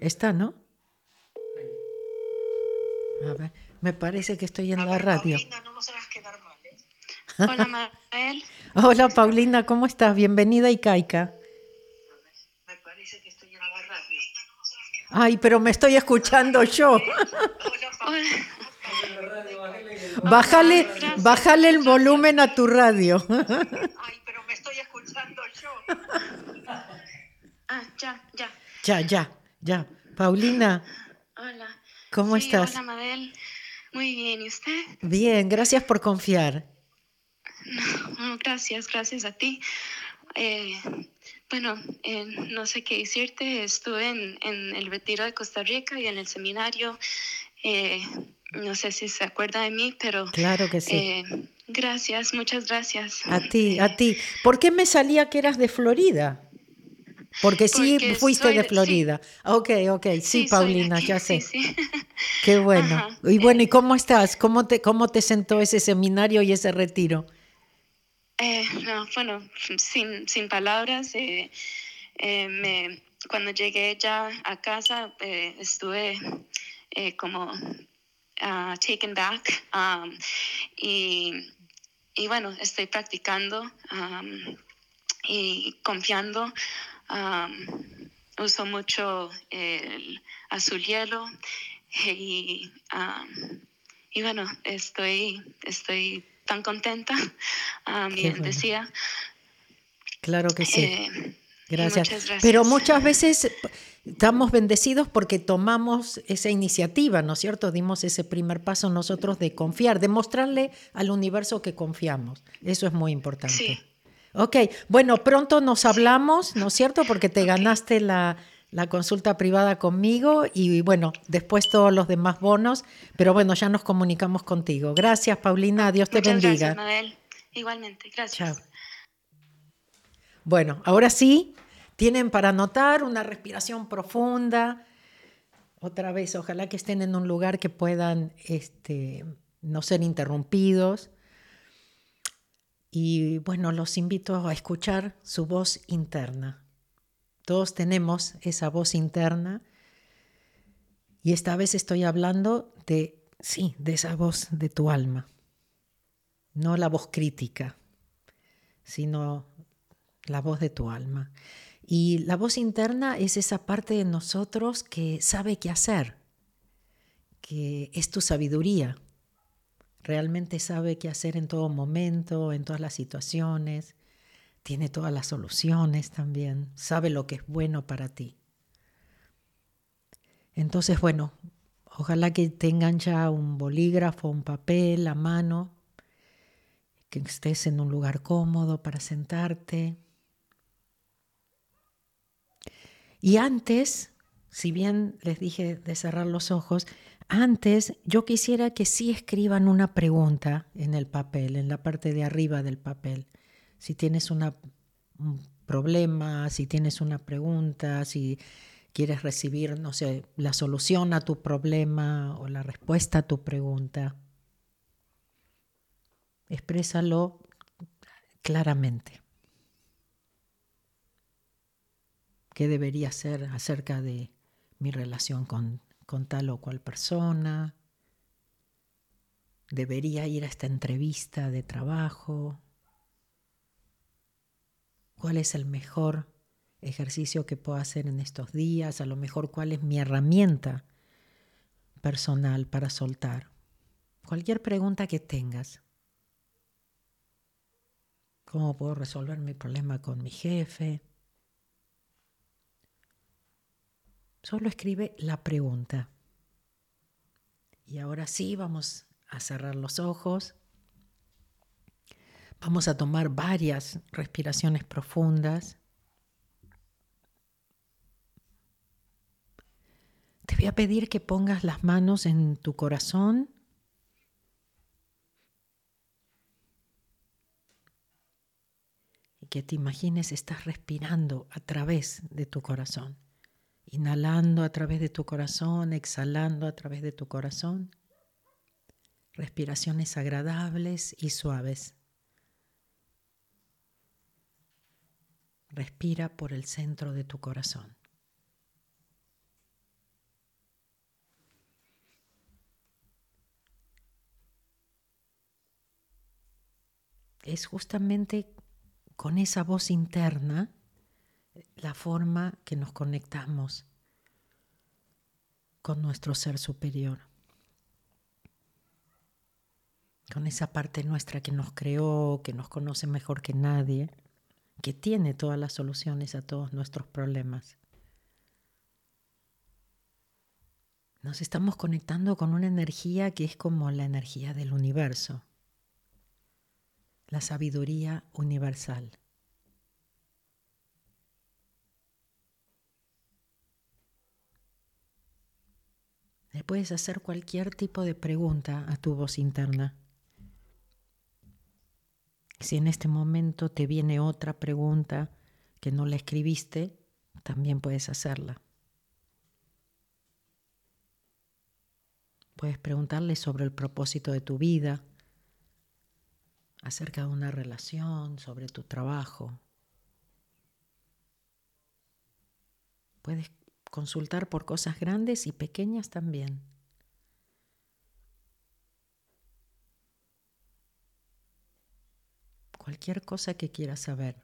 Está, ¿no?
Ahí.
A ver, me parece que estoy en la radio.
Hola, Mabel.
Hola, Paulina, ¿cómo estás? Bienvenida a Icaica. Ay, pero me estoy escuchando yo.
Hola.
Bájale, bájale el volumen a tu radio.
Ay, pero me estoy escuchando yo.
Ah, ya, ya.
Ya, ya, ya. Paulina,
Hola.
¿Cómo
Sí,
estás?
Hola, Mabel. Muy bien, ¿y usted?
bien, gracias por confiar.
Oh, gracias, gracias a ti. Eh, bueno, eh, no sé qué decirte. Estuve en, en el retiro de Costa Rica y en el seminario. Eh, no sé si se acuerda de mí, pero
Claro que sí.
eh, gracias, muchas gracias.
A ti, a ti. ¿Por qué me salía que eras de Florida? Porque sí
Porque
fuiste
soy
de
de- sí.
Florida. Ok, ok, sí, Paulina, ya sé.
Sí, sí.
Qué bueno.
Ajá.
Y bueno, ¿y cómo estás? ¿Cómo te, cómo te sentó ese seminario y ese retiro?
Eh, no, bueno, sin, sin palabras, eh, eh, me, cuando llegué ya a casa eh, estuve eh, como ah, taken back um, y, y bueno, estoy practicando um, y confiando. um, uso mucho el azul hielo y, um, y bueno, estoy, estoy tan contenta. um,
Qué
y
bueno.
decía,
Claro que sí.
eh,
Gracias. Pero muchas veces estamos bendecidos porque tomamos esa iniciativa, ¿no es cierto? Dimos ese primer paso nosotros de confiar, de mostrarle al universo que confiamos. Eso es muy importante.
Sí.
Ok, bueno, pronto nos hablamos, ¿no es cierto? Porque te ganaste la, la consulta privada conmigo y bueno, después todos los demás bonos, pero bueno, ya nos comunicamos contigo. Gracias, Paulina, Dios te
Muchas
bendiga.
gracias, Mabel. Igualmente, gracias.
Chao. Bueno, ahora sí, tienen para anotar una respiración profunda. Otra vez, ojalá que estén en un lugar que puedan este, no ser interrumpidos. Y bueno, los invito a escuchar su voz interna. Todos tenemos esa voz interna. Y esta vez estoy hablando de, sí, de esa voz de tu alma. No la voz crítica, sino la voz de tu alma. Y la voz interna es esa parte de nosotros que sabe qué hacer, que es tu sabiduría. Realmente sabe qué hacer en todo momento, en todas las situaciones. Tiene todas las soluciones también. Sabe lo que es bueno para ti. Entonces, bueno, ojalá que tengan ya un bolígrafo, un papel a mano, que estés en un lugar cómodo para sentarte. Y antes, si bien les dije de cerrar los ojos, antes yo quisiera que sí escriban una pregunta en el papel, en la parte de arriba del papel. Si tienes un problema, si tienes una pregunta, si quieres recibir, no sé, la solución a tu problema o la respuesta a tu pregunta, exprésalo claramente. ¿Qué debería ser acerca de mi relación con, con tal o cual persona? ¿Debería ir a esta entrevista de trabajo? ¿Cuál es el mejor ejercicio que puedo hacer en estos días? A lo mejor, ¿cuál es mi herramienta personal para soltar? Cualquier pregunta que tengas. ¿Cómo puedo resolver mi problema con mi jefe? Solo escribe la pregunta. Y ahora sí, vamos a cerrar los ojos. Vamos a tomar varias respiraciones profundas. Te voy a pedir que pongas las manos en tu corazón. Y que te imagines estás respirando a través de tu corazón. Inhalando a través de tu corazón, exhalando a través de tu corazón. Respiraciones agradables y suaves. Respira por el centro de tu corazón. Es justamente con esa voz interna la forma que nos conectamos con nuestro ser superior, con esa parte nuestra que nos creó, que nos conoce mejor que nadie que tiene todas las soluciones a todos nuestros problemas. Nos estamos conectando con una energía que es como la energía del universo, la sabiduría universal. Le puedes hacer cualquier tipo de pregunta a tu voz interna. Si en este momento te viene otra pregunta que no la escribiste, también puedes hacerla. Puedes preguntarle sobre el propósito de tu vida, acerca de una relación, sobre tu trabajo. Puedes consultar por cosas grandes y pequeñas también. Cualquier cosa que quieras saber.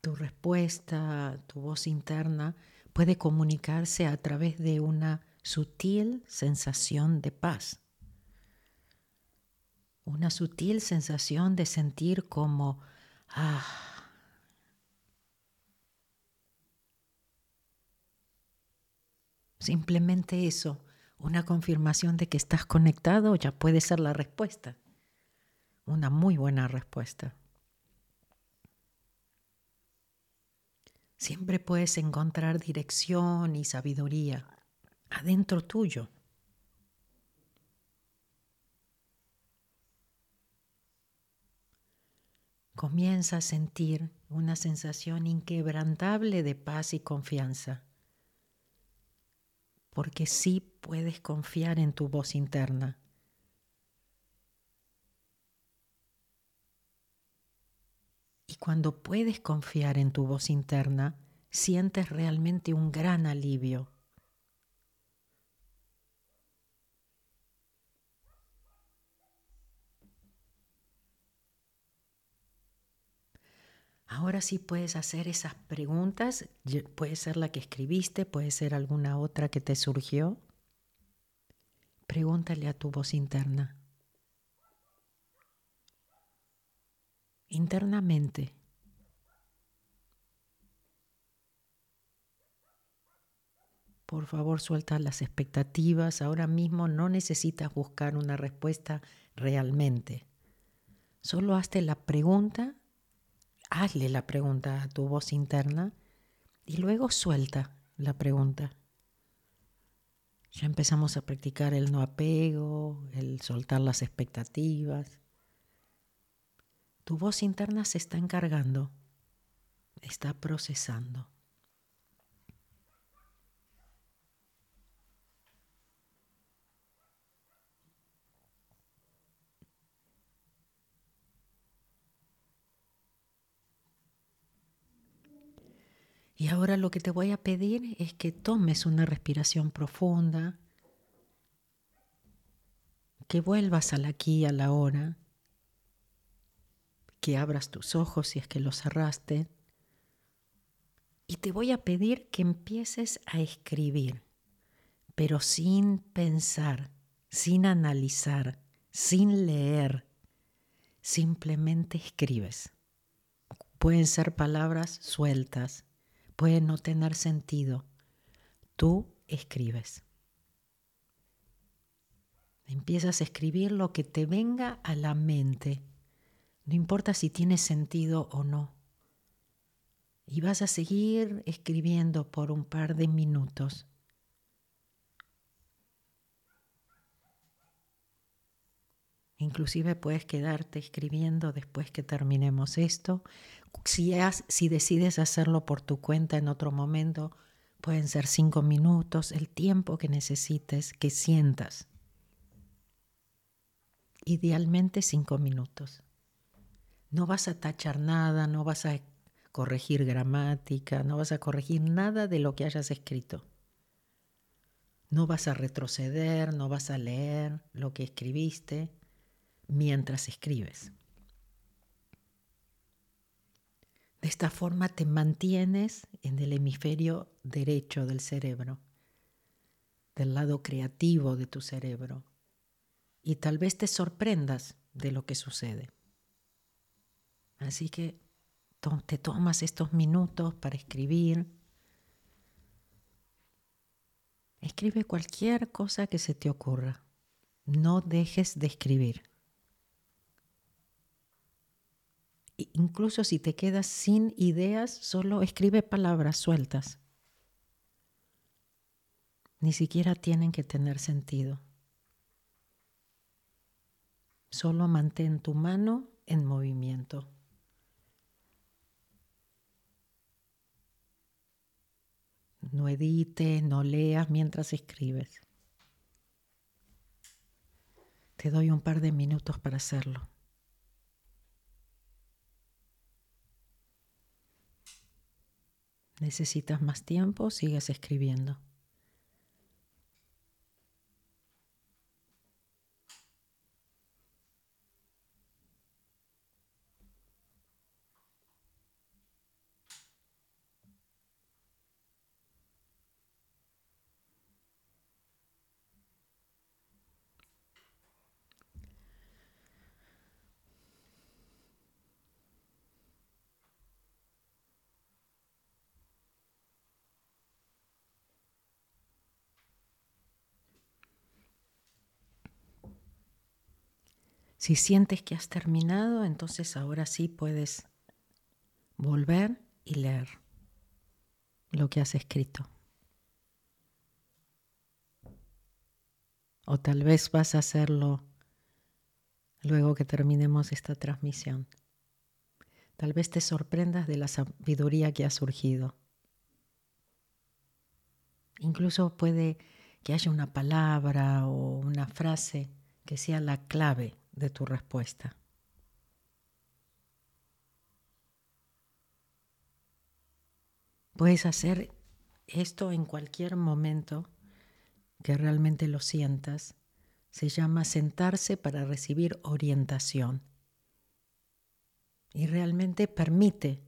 Tu respuesta, tu voz interna puede comunicarse a través de una sutil sensación de paz. Una sutil sensación de sentir como, ah, simplemente eso, una confirmación de que estás conectado ya puede ser la respuesta. Una muy buena respuesta. Siempre puedes encontrar dirección y sabiduría adentro tuyo. Comienza a sentir una sensación inquebrantable de paz y confianza porque sí puedes confiar en tu voz interna. Y cuando puedes confiar en tu voz interna, sientes realmente un gran alivio. Ahora sí puedes hacer esas preguntas, puede ser la que escribiste, puede ser alguna otra que te surgió. Pregúntale a tu voz interna. Internamente. Por favor, suelta las expectativas. Ahora mismo no necesitas buscar una respuesta realmente. Solo hazte la pregunta hazle la pregunta a tu voz interna y luego suelta la pregunta. Ya empezamos a practicar el no apego, el soltar las expectativas. Tu voz interna se está encargando, está procesando. Y ahora lo que te voy a pedir es que tomes una respiración profunda, que vuelvas al aquí a la hora, que abras tus ojos si es que los cerraste. Y te voy a pedir que empieces a escribir, pero sin pensar, sin analizar, sin leer, simplemente escribes. Pueden ser palabras sueltas, pueden no tener sentido. Tú escribes. Empiezas a escribir lo que te venga a la mente. No importa si tiene sentido o no. Y vas a seguir escribiendo por un par de minutos. Inclusive puedes quedarte escribiendo después que terminemos esto. Si, si decides hacerlo por tu cuenta en otro momento, pueden ser cinco minutos, el tiempo que necesites, que sientas. Idealmente cinco minutos. No vas a tachar nada, no vas a corregir gramática, no vas a corregir nada de lo que hayas escrito. No vas a retroceder, no vas a leer lo que escribiste mientras escribes. De esta forma te mantienes en el hemisferio derecho del cerebro, del lado creativo de tu cerebro, y tal vez te sorprendas de lo que sucede. Así que te tomas estos minutos para escribir. Escribe cualquier cosa que se te ocurra. No dejes de escribir. Incluso si te quedas sin ideas, solo escribe palabras sueltas. Ni siquiera tienen que tener sentido. Solo mantén tu mano en movimiento. No edites, no leas mientras escribes. Te doy un par de minutos para hacerlo. Necesitas más tiempo, sigues escribiendo. Si sientes que has terminado, entonces ahora sí puedes volver y leer lo que has escrito. O tal vez vas a hacerlo luego que terminemos esta transmisión. Tal vez te sorprendas de la sabiduría que ha surgido. Incluso puede que haya una palabra o una frase que sea la clave de tu respuesta. Puedes hacer esto en cualquier momento que realmente lo sientas. Se llama sentarse para recibir orientación. Y realmente permite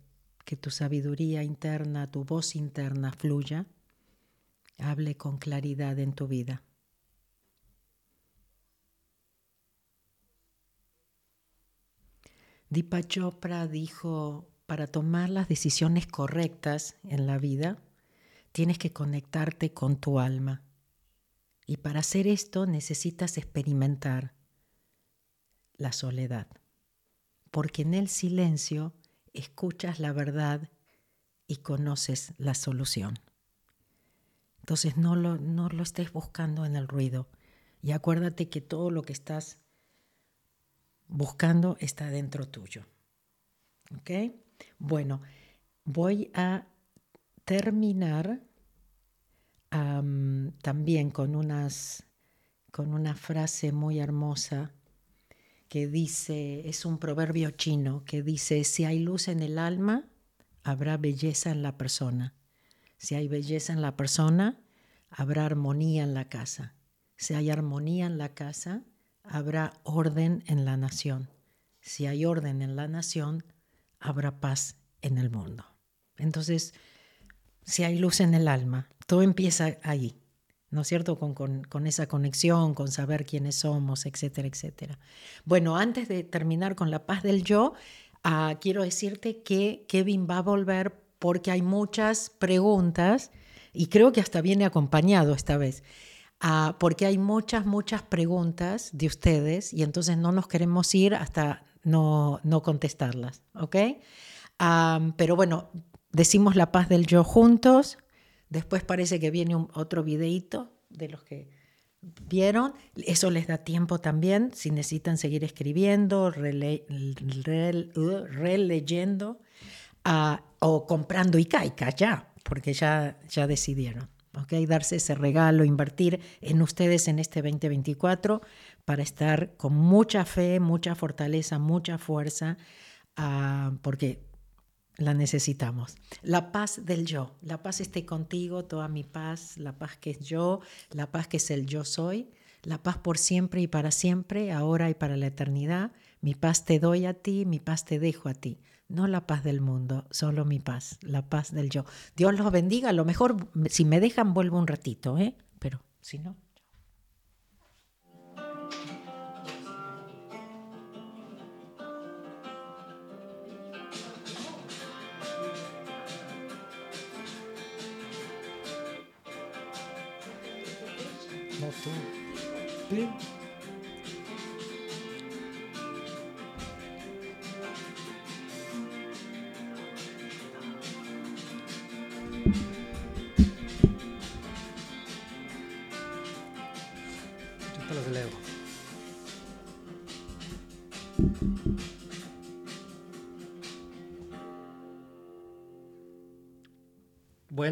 que tu sabiduría interna, tu voz interna fluya, hable con claridad en tu vida. Deepa Chopra dijo, para tomar las decisiones correctas en la vida, tienes que conectarte con tu alma. Y para hacer esto necesitas experimentar la soledad, porque en el silencio escuchas la verdad y conoces la solución. Entonces no lo, no lo estés buscando en el ruido y acuérdate que todo lo que estás buscando está dentro tuyo. ¿Ok? Bueno, voy a terminar también con, unas, con una frase muy hermosa que dice, es un proverbio chino que dice, si hay luz en el alma, habrá belleza en la persona. Si hay belleza en la persona, habrá armonía en la casa. Si hay armonía en la casa, habrá orden en la nación. Si hay orden en la nación, habrá paz en el mundo. Entonces, si hay luz en el alma, todo empieza ahí. ¿no es cierto? Con, con, con, esa conexión, con saber quiénes somos, etcétera, etcétera. Bueno, antes de terminar con la paz del yo, uh, quiero decirte que Kevin va a volver porque hay muchas preguntas y creo que hasta viene acompañado esta vez. Uh, porque hay muchas, muchas preguntas de ustedes y entonces no nos queremos ir hasta no, no contestarlas, ¿ok? Um, pero bueno, decimos la paz del yo juntos, después parece que viene un, otro videíto de los que vieron, eso les da tiempo también, si necesitan seguir escribiendo, rele, rele, releyendo uh, o comprando Ikaika ya, porque ya, ya decidieron. ¿Okay? Darse ese regalo, invertir en ustedes en este 2024 para estar con mucha fe, mucha fortaleza, mucha fuerza, uh, porque la necesitamos. La paz del yo, la paz esté contigo, toda mi paz, la paz que es yo, la paz que es el yo soy, la paz por siempre y para siempre, ahora y para la eternidad. Mi paz te doy a ti, mi paz te dejo a ti. No la paz del mundo, solo mi paz, la paz del yo. Dios los bendiga. A lo mejor, si me dejan, vuelvo un ratito, ¿eh? Pero si no.
No.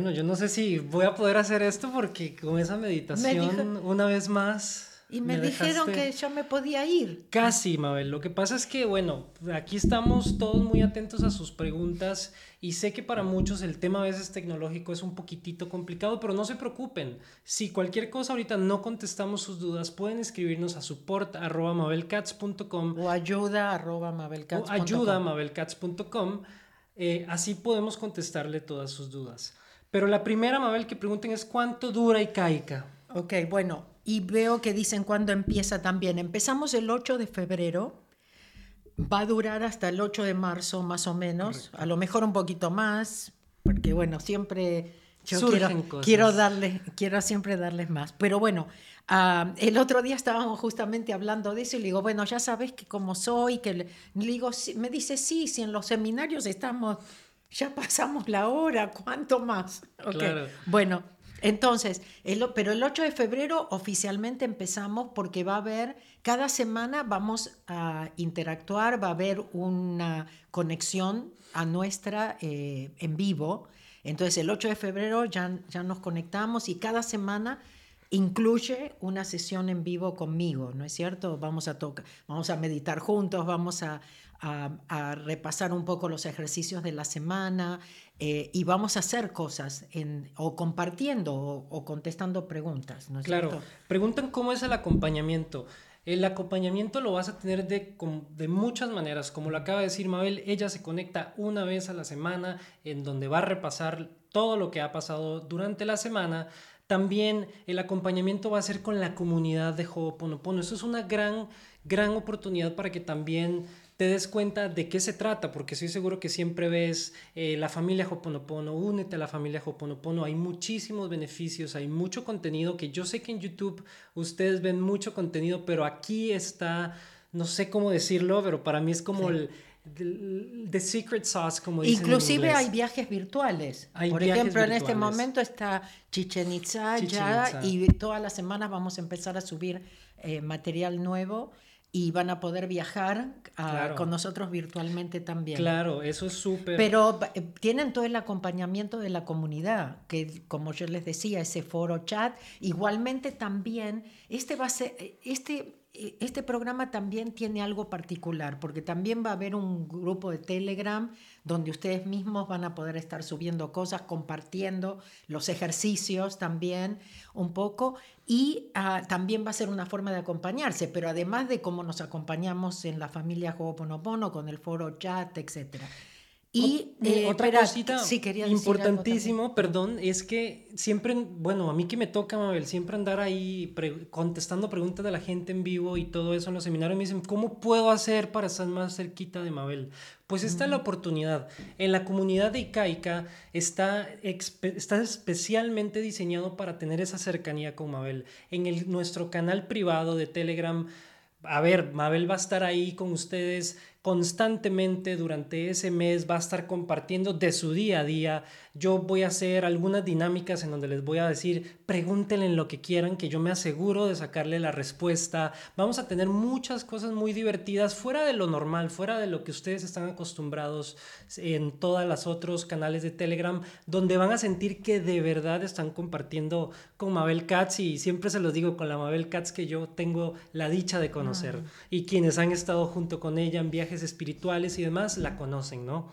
Bueno, yo no sé si voy a poder hacer esto porque con esa meditación, una vez más.
Y me, me dijeron
dejaste...
que yo me podía ir.
Casi, Mabel. Lo que pasa es que, bueno, aquí estamos todos muy atentos a sus preguntas y sé que para muchos el tema a veces tecnológico es un poquitito complicado, pero no se preocupen. Si cualquier cosa ahorita no contestamos sus dudas, pueden escribirnos a support.mabelcats.com
o ayuda.mabelcats.com.
O ayuda.mabelcats.com. Eh, así podemos contestarle todas sus dudas. Pero la primera, Mabel, que pregunten es ¿cuánto dura Icaica?
Ok, bueno, y veo que dicen cuándo empieza también. Empezamos el 8 de febrero, va a durar hasta el 8 de marzo más o menos, Correcto. a lo mejor un poquito más, porque bueno, siempre yo
Surgen
quiero,
cosas.
quiero, darles, quiero siempre darles más. Pero bueno, uh, el otro día estábamos justamente hablando de eso y le digo, bueno, ya sabes que como soy, que le, le digo, sí, me dice, sí, si en los seminarios estamos, ya pasamos la hora, ¿cuánto más? Okay.
Claro.
Bueno, entonces, el, pero el 8 de febrero oficialmente empezamos porque va a haber, cada semana vamos a interactuar, va a haber una conexión a nuestra eh, en vivo. Entonces, el 8 de febrero ya, ya nos conectamos y cada semana incluye una sesión en vivo conmigo, ¿no es cierto? Vamos a tocar, vamos a meditar juntos, vamos a, a, a, repasar un poco los ejercicios de la semana eh, y vamos a hacer cosas en, o compartiendo o, o, contestando preguntas. ¿no es
claro,
cierto?
preguntan cómo es el acompañamiento. El acompañamiento lo vas a tener de, de, muchas maneras. Como lo acaba de decir Mabel, ella se conecta una vez a la semana en donde va a repasar todo lo que ha pasado durante la semana. También el acompañamiento va a ser con la comunidad de Ho'oponopono. Eso es una gran, gran oportunidad para que también te des cuenta de qué se trata, porque estoy seguro que siempre ves eh, la familia Hoponopono, únete a la familia Hoponopono, hay muchísimos beneficios, hay mucho contenido que yo sé que en YouTube ustedes ven mucho contenido, pero aquí está, no sé cómo decirlo, pero para mí es como sí. el... The, secret sauce, como dicen
Inclusive
en
hay viajes virtuales.
Hay
Por
viajes
ejemplo,
virtuales.
en este momento está Chichen Itza,
Chichen Itza.
y todas las semanas vamos a empezar a subir eh, material nuevo y van a poder viajar uh,
Claro.
con nosotros virtualmente también.
Claro, eso es súper.
Pero eh, tienen todo el acompañamiento de la comunidad, que como yo les decía, ese foro chat. Igualmente también, este va a ser, eh, este, eh, este programa también tiene algo particular, porque también va a haber un grupo de Telegram donde ustedes mismos van a poder estar subiendo cosas, compartiendo los ejercicios también un poco, y uh, también va a ser una forma de acompañarse, pero además de cómo nos acompañamos en la familia Ho'oponopono, con el foro chat, etc. Y
eh, otra
espera,
cosita
sí, quería
importantísimo, perdón, es que siempre, bueno, a mí que me toca, Mabel, siempre andar ahí pre- contestando preguntas de la gente en vivo y todo eso en los seminarios, me dicen, ¿cómo puedo hacer para estar más cerquita de Mabel? Pues esta es la oportunidad. En la comunidad de Icaica está, está especialmente diseñado para tener esa cercanía con Mabel. En el, nuestro canal privado de Telegram, a ver, Mabel va a estar ahí con ustedes constantemente durante ese mes, va a estar compartiendo de su día a día. Yo voy a hacer algunas dinámicas en donde les voy a decir, pregúntenle en lo que quieran, que yo me aseguro de sacarle la respuesta. Vamos a tener muchas cosas muy divertidas fuera de lo normal, fuera de lo que ustedes están acostumbrados en todas las otros canales de Telegram, donde van a sentir que de verdad están compartiendo con Mabel Katz y siempre se los digo con la Mabel Katz que yo tengo la dicha de conocer y quienes han estado junto con ella en viajes espirituales y demás la conocen, ¿no?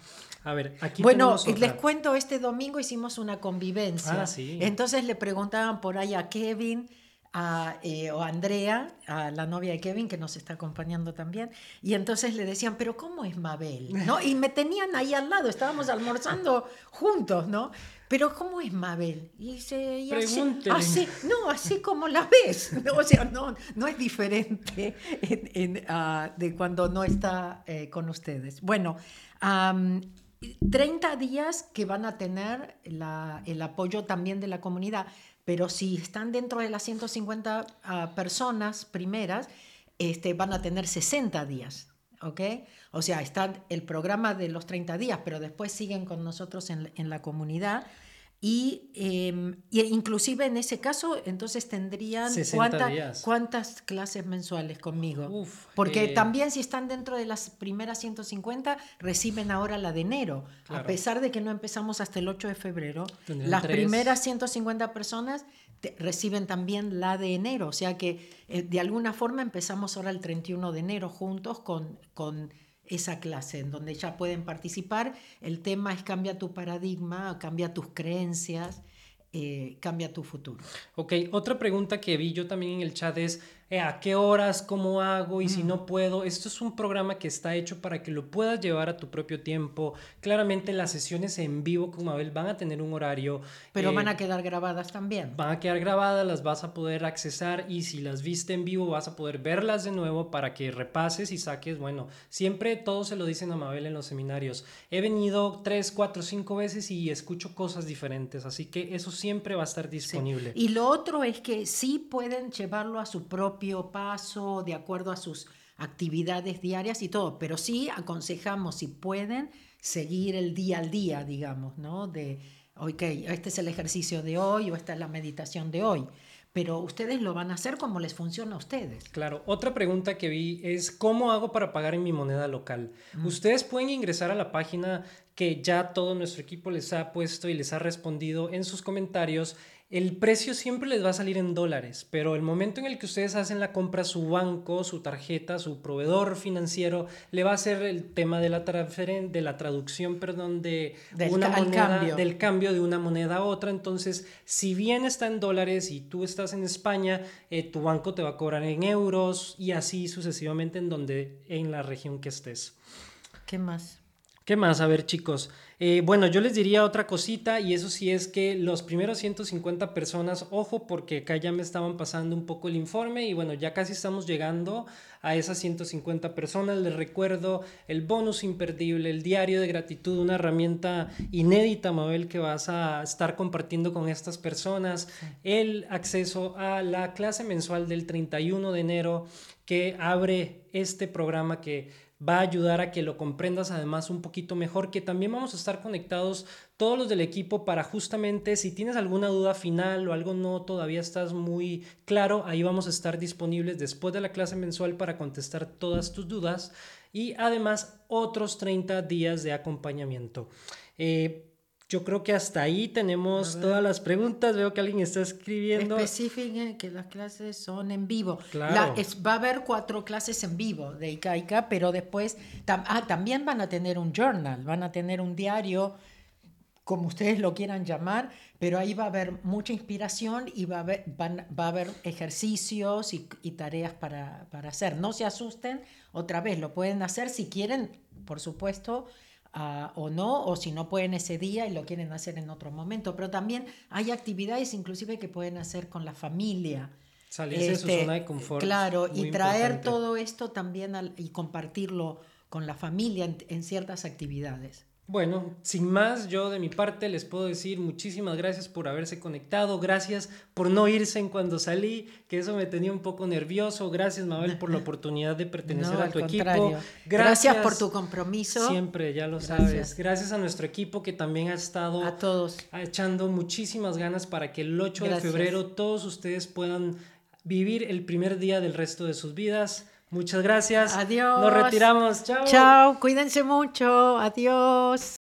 A ver, aquí
Bueno,
otra.
les cuento, este domingo hicimos una convivencia.
Ah, sí.
Entonces le preguntaban por ahí a Kevin a, eh, o a Andrea, a la novia de Kevin, que nos está acompañando también, y entonces le decían, pero ¿cómo es Mabel? ¿No? Y me tenían ahí al lado, estábamos almorzando juntos, ¿no? Pero ¿cómo es Mabel? Y dice, y así,
Pregúntele.
así, no, así como la ves. ¿no? O sea, no, no es diferente en- en, ah, de cuando no está eh, con ustedes. Bueno, 30 días que van a tener el apoyo también de la comunidad, pero si están dentro de las 150 ah, personas primeras, este, van a tener 60 días. ¿ok? O sea, está el programa de los 30 días, pero después siguen con nosotros en la comunidad. Y, eh, inclusive en ese caso, entonces tendrían
60
cuánta- cuántas clases mensuales conmigo.
Uf,
Porque
eh,
también si están dentro de las primeras 150, reciben ahora la de enero.
Claro.
A pesar de que no empezamos hasta el 8 de febrero,
Tendrían
las
tres.
primeras 150 personas te- reciben también la de enero. O sea que eh, de alguna forma empezamos ahora el 31 de enero juntos con, con esa clase en donde ya pueden participar. El tema es cambia tu paradigma, cambia tus creencias, eh, cambia tu futuro.
Ok, otra pregunta que vi yo también en el chat es, eh, ¿a qué horas? ¿Cómo hago? Y
Mm.
si no puedo, esto es un programa que está hecho para que lo puedas llevar a tu propio tiempo. Claramente las sesiones en vivo con Mabel van a tener un horario.
Pero
eh,
van a quedar grabadas también.
van a quedar grabadas, las vas a poder accesar y si las viste en vivo vas a poder verlas de nuevo para que repases y saques, bueno, siempre todos se lo dicen a Mabel en los seminarios. He venido tres, cuatro, cinco veces y escucho cosas diferentes, así que eso siempre va a estar
Sí.
disponible.
Y lo otro es que sí pueden llevarlo a su propio paso, de acuerdo a sus actividades diarias y todo, pero sí aconsejamos, si pueden, seguir el día al día, digamos, ¿no? De, ok, este es el ejercicio de hoy o esta es la meditación de hoy, pero ustedes lo van a hacer como les funciona a ustedes.
Claro, otra pregunta que vi es ¿cómo hago para pagar en mi moneda local? Ustedes pueden ingresar a la página que ya todo nuestro equipo les ha puesto y les ha respondido en sus comentarios. El precio siempre les va a salir en dólares, pero el momento en el que ustedes hacen la compra, su banco, su tarjeta, su proveedor financiero, le va a hacer el tema de la, transferen- de la traducción, perdón, de
Del
una moneda,
cambio.
del cambio de una moneda a otra. Entonces, si bien está en dólares y tú estás en España, eh, tu banco te va a cobrar en euros y así sucesivamente en donde en la región que estés.
¿Qué más?
¿Qué más? A ver, chicos. Eh, bueno, yo les diría otra cosita y eso sí es que los primeros 150 personas, ojo, porque acá ya me estaban pasando un poco el informe y bueno, ya casi estamos llegando a esas 150 personas. Les recuerdo el bonus imperdible, el diario de gratitud, una herramienta inédita, Mabel, que vas a estar compartiendo con estas personas, el acceso a la clase mensual del 31 de enero que abre este programa que va a ayudar a que lo comprendas además un poquito mejor, que también vamos a estar conectados todos los del equipo para justamente si tienes alguna duda final o algo no todavía estás muy claro, ahí vamos a estar disponibles después de la clase mensual para contestar todas tus dudas y además otros 30 días de acompañamiento. Eh, yo creo que hasta ahí tenemos todas las preguntas. Veo que alguien está escribiendo.
Especifiquen que las clases son en vivo.
Claro.
La- es- va a haber cuatro clases en vivo de Icaica, pero después tam- ah, también van a tener un journal, van a tener un diario, como ustedes lo quieran llamar, pero ahí va a haber mucha inspiración y va a haber, van- va a haber ejercicios y, y tareas para, para hacer. No se asusten, otra vez lo pueden hacer si quieren, por supuesto. Ah, o no, o si no pueden ese día y lo quieren hacer en otro momento. Pero también hay actividades inclusive que pueden hacer con la familia.
Salirse de su
Este,
zona de confort.
Claro, y traer
importante.
todo esto también al- y compartirlo con la familia en, en ciertas actividades.
Bueno, sin más, yo de mi parte les puedo decir muchísimas gracias por haberse conectado, gracias por no irse en cuando salí, que eso me tenía un poco nervioso, gracias Mabel por la oportunidad de pertenecer
No,
a tu
contrario.
equipo.
Gracias por tu compromiso.
Siempre, ya lo
Gracias.
sabes. Gracias a nuestro equipo que también ha estado
A todos.
echando muchísimas ganas para que el 8
Gracias.
de febrero todos ustedes puedan vivir el primer día del resto de sus vidas. Muchas gracias.
Adiós.
Nos retiramos. Chao.
Chao, cuídense mucho. Adiós.